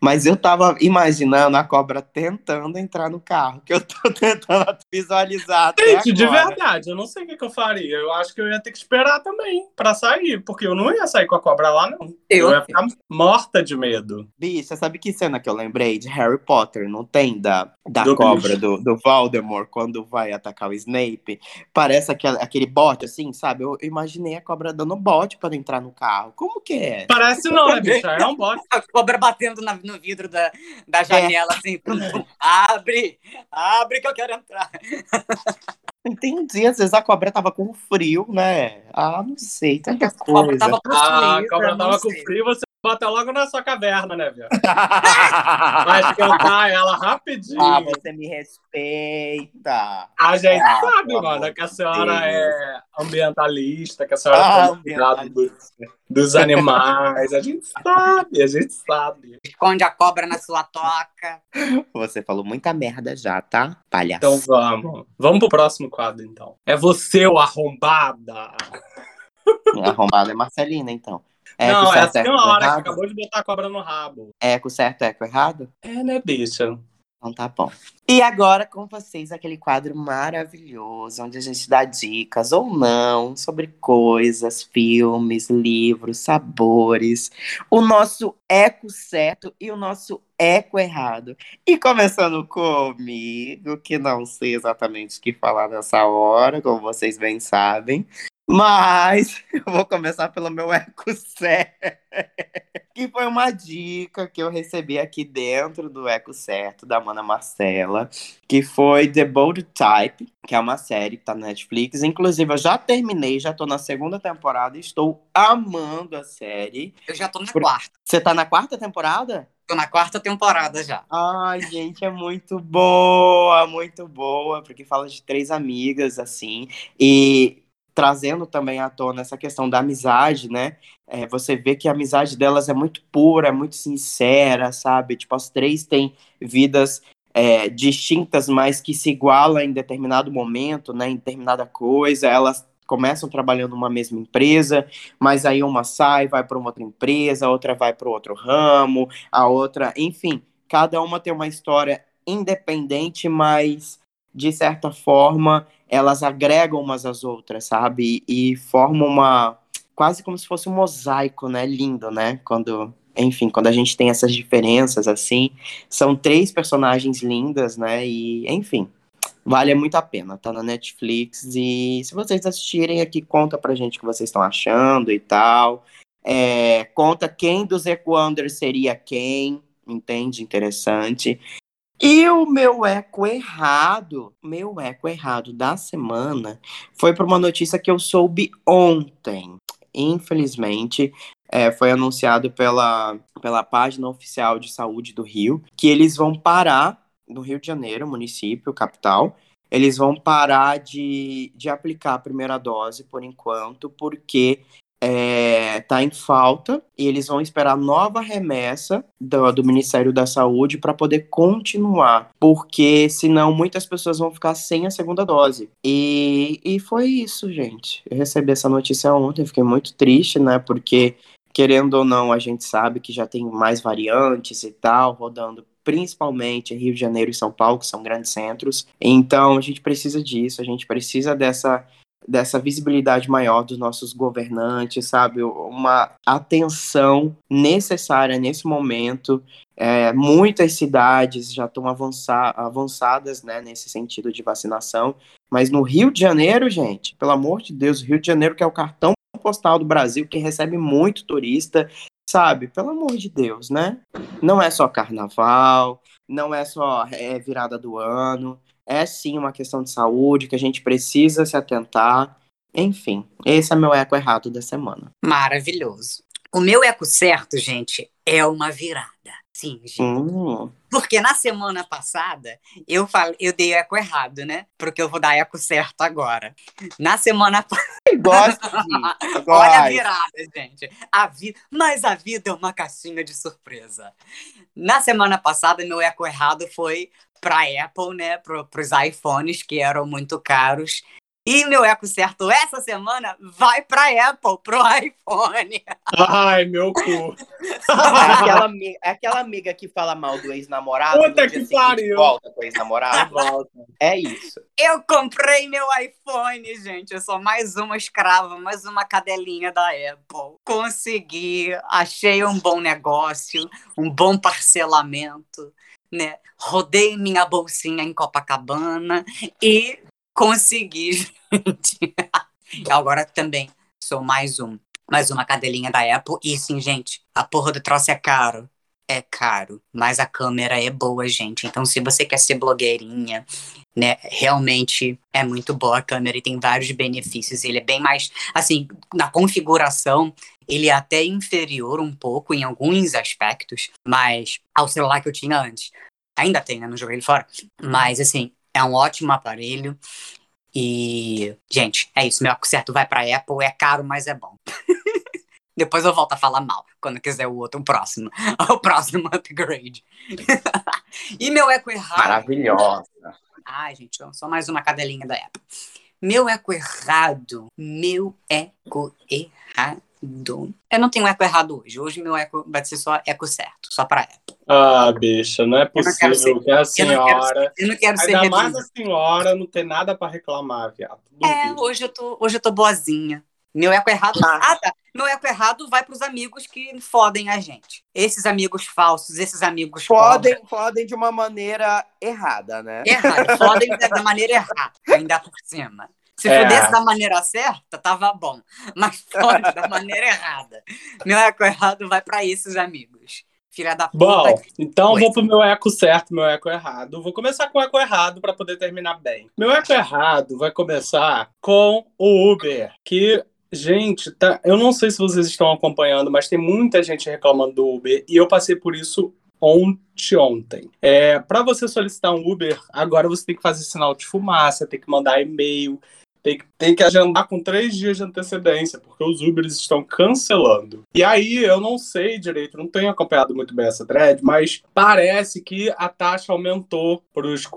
Mas eu tava imaginando a cobra tentando entrar no carro, que eu tô tentando visualizar até Gente, de verdade, eu não sei o que, que eu faria. Eu acho que eu ia ter que esperar também pra sair, porque eu não ia sair com a cobra lá, não. Eu, Eu- ia ficar morta de medo. Bicha, sabe que cena que eu lembrei? De Harry Potter, não tem? Da, da Do cobra bicho. do, do Voldemort, quando vai atacar o Snape. Parece aquele, aquele bote, assim, sabe? Eu imaginei a cobra dando bote para entrar no carro. Como que é? Parece não, né, bicha? É um bote. A cobra batendo na- no vidro da, da janela, assim. tum, tum. Abre! Abre que eu quero entrar. Entendi, às vezes a cobra tava com frio, né? Ah, não sei, tanta A cobra coisa. tava Ah, a cobra não tava com frio, você bota logo na sua caverna, né, viado? Vai esquentar ela rapidinho. ah, você me respeita. A gente Ah, sabe, mano, que a senhora Deus. é ambientalista, que a senhora Ah, toma cuidado do- dos animais. A gente sabe, a gente sabe. Esconde a cobra na sua toca. Você falou muita merda já, tá? Palhaço. Então vamos. Vamos pro próximo quadro, então. É você, o arrombada. Arrombado é Marcelina, então. É Não, com é a certo, eco senhora que acabou de botar a cobra no rabo. É com certo, eco errado? É, né, bicha? Então tá bom. E agora com vocês aquele quadro maravilhoso, onde a gente dá dicas ou não sobre coisas, filmes, livros, sabores, o nosso eco certo e o nosso eco errado. E começando comigo, que não sei exatamente o que falar nessa hora, como vocês bem sabem. Mas eu vou começar pelo meu eco certo. Que foi uma dica que eu recebi aqui dentro do Eco Certo, da Mana Marcela, que foi The Bold Type, que é uma série que tá na Netflix. Inclusive, eu já terminei, já tô na segunda temporada e estou amando a série. Eu já tô na Por- quarta. Você tá na quarta temporada? Tô na quarta temporada já. Ai, gente, é muito boa, muito boa, porque fala de três amigas, assim, e trazendo também à tona essa questão da amizade, né? É, você vê que a amizade delas é muito pura, é muito sincera, sabe? Tipo, as três têm vidas é, distintas, mas que se igualam em determinado momento, né, em determinada coisa, elas começam trabalhando numa mesma empresa, mas aí uma sai, vai para uma outra empresa, a outra vai para outro ramo, a outra, enfim, cada uma tem uma história independente, mas de certa forma elas agregam umas às outras, sabe? E, e formam uma quase como se fosse um mosaico, né? Lindo, né? Quando enfim, quando a gente tem essas diferenças assim, são três personagens lindas, né? E, enfim, vale muito a pena, tá na Netflix. E se vocês assistirem aqui, conta pra gente o que vocês estão achando e tal. É, conta quem dos Equander seria quem, entende? Interessante. E o meu eco errado, meu eco errado da semana foi para uma notícia que eu soube ontem. Infelizmente, é, foi anunciado pela, pela página oficial de saúde do Rio que eles vão parar no Rio de Janeiro, município, capital, eles vão parar de, de aplicar a primeira dose por enquanto, porque é, tá em falta e eles vão esperar nova remessa do, do Ministério da Saúde para poder continuar, porque senão muitas pessoas vão ficar sem a segunda dose. E, e foi isso, gente. Eu recebi essa notícia ontem, fiquei muito triste, né? Porque, querendo ou não, a gente sabe que já tem mais variantes e tal, rodando principalmente Rio de Janeiro e São Paulo, que são grandes centros. Então, a gente precisa disso, a gente precisa dessa dessa visibilidade maior dos nossos governantes, sabe? Uma atenção necessária nesse momento. É, muitas cidades já estão avançadas né, nesse sentido de vacinação, mas no Rio de Janeiro, gente, pelo amor de Deus, o Rio de Janeiro, que é o cartão postal do Brasil, que recebe muito turista, sabe? Pelo amor de Deus, né? Não é só carnaval, não é só é, virada do ano, é sim uma questão de saúde que a gente precisa se atentar. Enfim, esse é meu eco errado da semana. Maravilhoso. O meu eco certo, gente, é uma virada. Sim, gente. Hum. Porque na semana passada eu falei, eu dei eco errado, né? Porque eu vou dar eco certo agora. Na semana passada. Gosto. Olha a virada, gente. A vida, mas a vida é uma caixinha de surpresa. Na semana passada meu eco errado foi para Apple, né? Para os iPhones que eram muito caros. E meu eco certo essa semana vai para Apple, pro iPhone. Ai, meu cu. É aquela, amiga, é aquela amiga que fala mal do ex-namorado. Puta que pariu. Volta com o ex-namorado. É isso. Eu comprei meu iPhone, gente. Eu sou mais uma escrava, mais uma cadelinha da Apple. Consegui, achei um bom negócio, um bom parcelamento, né? Rodei minha bolsinha em Copacabana e consegui, gente. Agora também sou mais um, mais uma cadelinha da Apple. E sim, gente, a porra do troço é caro. É caro, mas a câmera é boa, gente. Então, se você quer ser blogueirinha, né, realmente é muito boa a câmera e tem vários benefícios. Ele é bem mais, assim, na configuração, ele é até inferior um pouco em alguns aspectos, mas ao celular que eu tinha antes. Ainda tem, né? Não joguei ele fora. Mas, assim, é um ótimo aparelho. E, gente, é isso. Meu certo vai para Apple. É caro, mas é bom. Depois eu volto a falar mal, quando quiser o outro, o próximo. O próximo upgrade. e meu eco errado. Maravilhosa. Ai, gente, sou mais uma cadelinha da Apple. Meu eco errado. Meu eco errado. Eu não tenho eco errado hoje. Hoje meu eco vai ser só eco certo, só para Apple. Ah, bicha, não é Eu não quero possível ser- que a Eu não quero, senhora. eu não quero ser Ainda mais a senhora não tem nada pra reclamar, viado. É, hoje eu tô, hoje eu tô boazinha. Meu eco errado. Ah. Tá. Meu eco errado vai pros amigos que fodem a gente. Esses amigos falsos, esses amigos Podem, podem de uma maneira errada, né? Errado. Fodem da maneira errada, ainda por cima. Se É. pudesse da maneira certa, tava bom. Mas fode da maneira errada. Meu eco errado vai pra esses amigos. Filha da puta. Bom, então Oi. vou pro meu eco certo, meu eco errado. Vou começar com o eco errado para poder terminar bem. Meu eco errado vai começar com o Uber, que gente, tá, eu não sei se vocês estão acompanhando, mas tem muita gente reclamando do Uber e eu passei por isso ontem, ontem. É, para você solicitar um Uber, agora você tem que fazer sinal de fumaça, tem que mandar e-mail. Tem que, tem que agendar com três dias de antecedência, porque os Ubers estão cancelando. E aí, eu não sei direito, não tenho acompanhado muito bem essa thread, mas parece que a taxa aumentou para os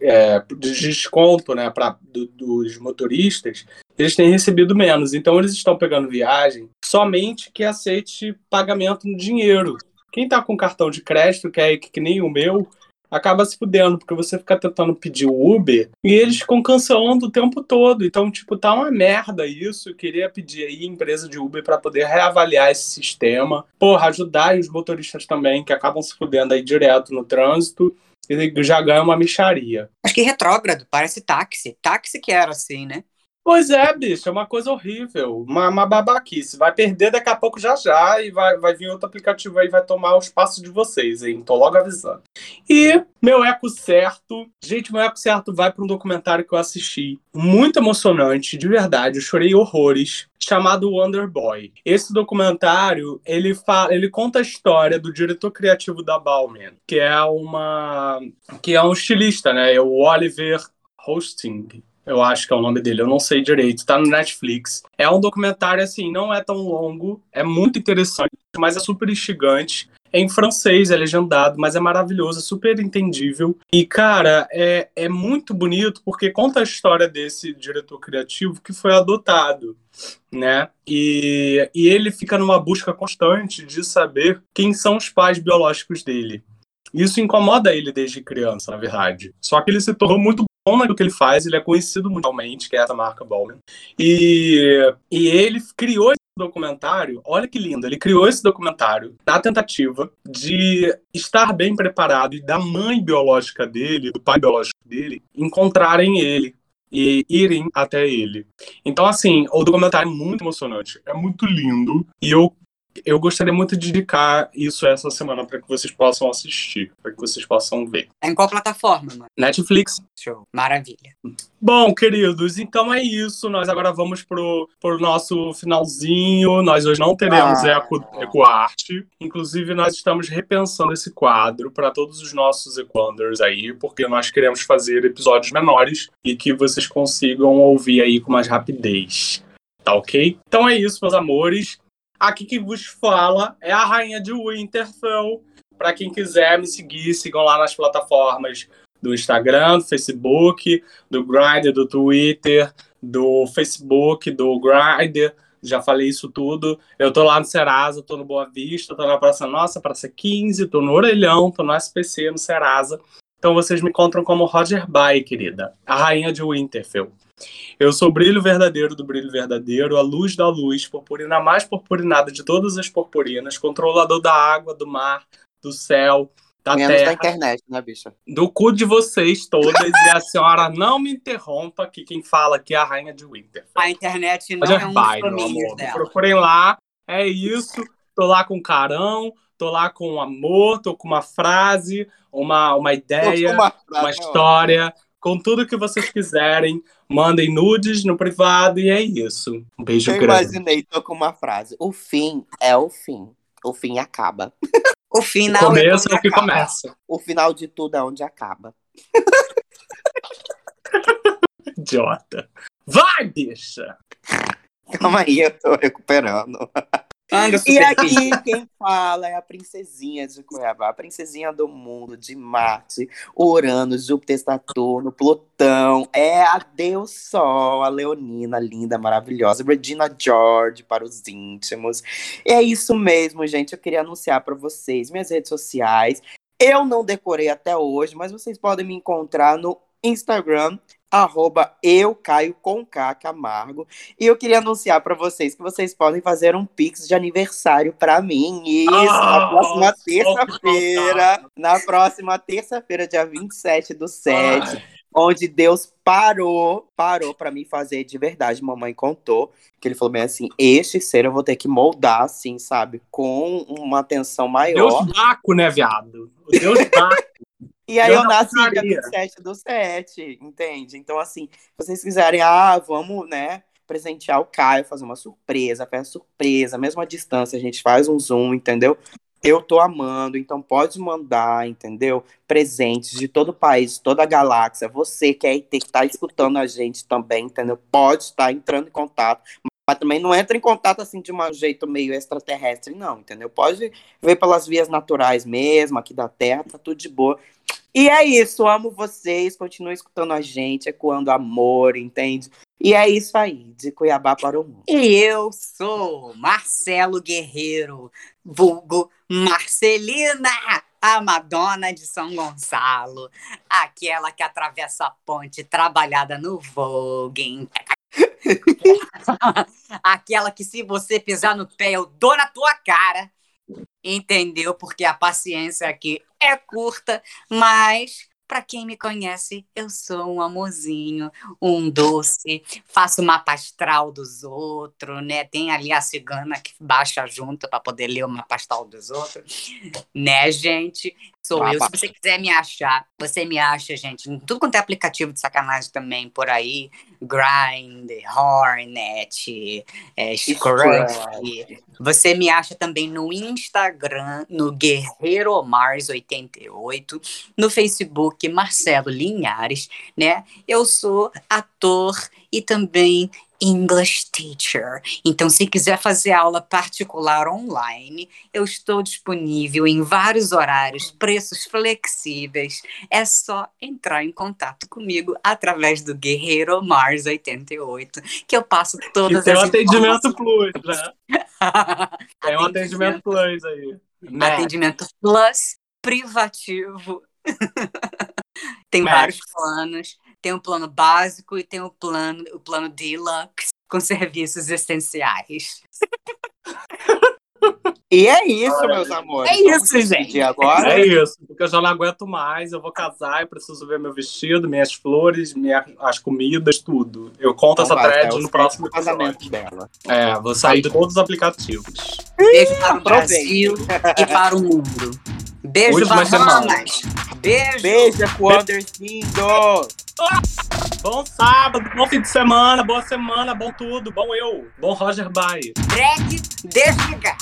é, de desconto né, pra, do, dos motoristas. Eles têm recebido menos. Então, eles estão pegando viagem somente que aceite pagamento no dinheiro. Quem está com cartão de crédito, que é que nem o meu, acaba se fudendo, porque você fica tentando pedir o Uber e eles ficam cancelando o tempo todo. Então, tipo, tá uma merda isso. Eu queria pedir aí empresa de Uber para poder reavaliar esse sistema. Porra, ajudar os motoristas também, que acabam se fudendo aí direto no trânsito. E já ganha uma micharia. Acho que retrógrado, parece táxi. Táxi que era assim, né? Pois é, bicho, é uma coisa horrível, uma, uma babaquice. Vai perder daqui a pouco já já e vai, vai vir outro aplicativo aí vai tomar o espaço de vocês, hein? Tô logo avisando. E meu eco certo, gente, meu eco certo vai para um documentário que eu assisti, muito emocionante, de verdade, eu chorei horrores, chamado Wonder Boy. Esse documentário, ele fala, ele conta a história do diretor criativo da Bauman, que é uma que é um estilista, né? É o Oliver Hosting eu acho que é o nome dele, eu não sei direito, tá no Netflix. É um documentário, assim, não é tão longo, é muito interessante, mas é super instigante. É em francês, é legendado, mas é maravilhoso, é super entendível. E, cara, é, é muito bonito porque conta a história desse diretor criativo que foi adotado, né? E, e ele fica numa busca constante de saber quem são os pais biológicos dele. Isso incomoda ele desde criança, na verdade. Só que ele se tornou muito bom naquilo que ele faz, ele é conhecido mundialmente, que é essa marca Bowman. E, e ele criou esse documentário, olha que lindo, ele criou esse documentário na tentativa de estar bem preparado e da mãe biológica dele, do pai biológico dele, encontrarem ele e irem até ele. Então, assim, o documentário é muito emocionante, é muito lindo, e eu eu gostaria muito de indicar isso essa semana para que vocês possam assistir, para que vocês possam ver. É em qual plataforma, mano? Netflix. Show. Maravilha. Bom, queridos, então é isso. Nós agora vamos pro, pro nosso finalzinho. Nós hoje não teremos ah. eco, eco arte. Inclusive, nós estamos repensando esse quadro para todos os nossos Equanders aí, porque nós queremos fazer episódios menores e que vocês consigam ouvir aí com mais rapidez. Tá ok? Então é isso, meus amores. Aqui que vos fala é a rainha de Winterfell. Para quem quiser me seguir, sigam lá nas plataformas do Instagram, do Facebook, do Grindr, do Twitter, do Facebook, do Grindr. Já falei isso tudo. Eu tô lá no Serasa, tô no Boa Vista, tô na Praça Nossa, Praça 15, tô no Orelhão, tô no SPC, no Serasa. Então vocês me encontram como Roger Bay, querida, a rainha de Winterfell. Eu sou o brilho verdadeiro do brilho verdadeiro, a luz da luz, purpurina mais purpurinada de todas as purpurinas, controlador da água, do mar, do céu, da Menos terra. da internet, né, bicha? Do cu de vocês todas, e a senhora não me interrompa, que quem fala aqui é a rainha de Winter. A internet não Roger é um Bay, dos meu amor. Me dela. procurem lá, é isso. Tô lá com carão, tô lá com amor, tô com uma frase, uma, uma ideia, Uma frase, uma ó. história, com tudo que vocês quiserem. Mandem nudes no privado e é isso. Um beijo Eu grande. imaginei, tô com uma frase. O fim é o fim. O fim acaba. O O final é começo quando é o que acaba. começa. O final de tudo é onde acaba. Idiota. Vai, bicha! Calma aí, eu tô recuperando. E aqui quem fala é a princesinha de Cuiabá, a princesinha do mundo, de Marte, Urano, Júpiter, Saturno, Plutão. É a Deus Sol, a Leonina, linda, maravilhosa, Regina George para os íntimos. E é isso mesmo, gente. Eu queria anunciar para vocês minhas redes sociais. Eu não decorei até hoje, mas vocês podem me encontrar no Instagram, arroba eu caio com K Camargo. E eu queria anunciar para vocês que vocês podem fazer um pix de aniversário para mim. Isso, na Ah, próxima terça-feira. Na próxima terça-feira, dia 27 do 7. Ai. Onde Deus parou, parou para mim fazer de verdade. Mamãe contou que ele falou bem assim: este ser eu vou ter que moldar, assim, sabe? Com uma atenção maior. Deus Baco, né, viado? Deus Baco. E aí Eu eu nasci dia faria. 27 do 7, entende? Então, assim, se vocês quiserem, ah, vamos, né, presentear o Caio, fazer uma surpresa, festa surpresa, mesmo à distância, a gente faz um zoom, entendeu? Eu tô amando, então pode mandar, entendeu? Presentes de todo o país, toda a galáxia. Você que é IT, que tá escutando a gente também, entendeu? Pode estar entrando em contato. Mas também não entra em contato assim de um jeito meio extraterrestre, não, entendeu? Pode ver pelas vias naturais mesmo, aqui da Terra, tá tudo de boa. E é isso, amo vocês, continue escutando a gente, ecoando amor, entende? E é isso aí, de Cuiabá para o mundo. E eu sou Marcelo Guerreiro, vulgo Marcelina, a Madonna de São Gonçalo, aquela que atravessa a ponte trabalhada no Vogue. aquela que se você pisar no pé eu dou na tua cara, entendeu? Porque a paciência aqui é curta, mas para quem me conhece, eu sou um amorzinho, um doce, faço mapa astral dos outros, né? Tem ali a cigana que baixa junto para poder ler o mapa astral dos outros, né, gente? Sou eu. Se você quiser me achar, você me acha, gente, em tudo quanto é aplicativo de sacanagem também por aí. Grind, Hornet, é. Você me acha também no Instagram, no Guerreiro Mars88, no Facebook Marcelo Linhares, né? Eu sou ator e também English teacher. Então, se quiser fazer aula particular online, eu estou disponível em vários horários, preços flexíveis. É só entrar em contato comigo através do Guerreiro Mars 88, que eu passo todas e tem as um atendimento plus, né? Tem um atendimento plus aí. Né? Atendimento plus privativo. tem Max. vários planos. Tem um plano básico e tem o plano, o plano deluxe com serviços essenciais. E é isso, Olha, meus amores. é Vamos isso, despedir gente. agora. É isso, porque eu já não aguento mais, eu vou casar, eu preciso ver meu vestido, minhas flores, minha, as comidas, tudo. Eu conto Então essa vai, thread é o no próximo casamento dela. É, vou sair de todos os aplicativos. Beijo para o. Brasil e para o mundo. Beijo, Última Bahamas. Beijo. Beijo com o Andercindo! Bom sábado, bom fim de semana, boa semana, bom tudo, bom eu, bom Roger Bye. Drag desligar.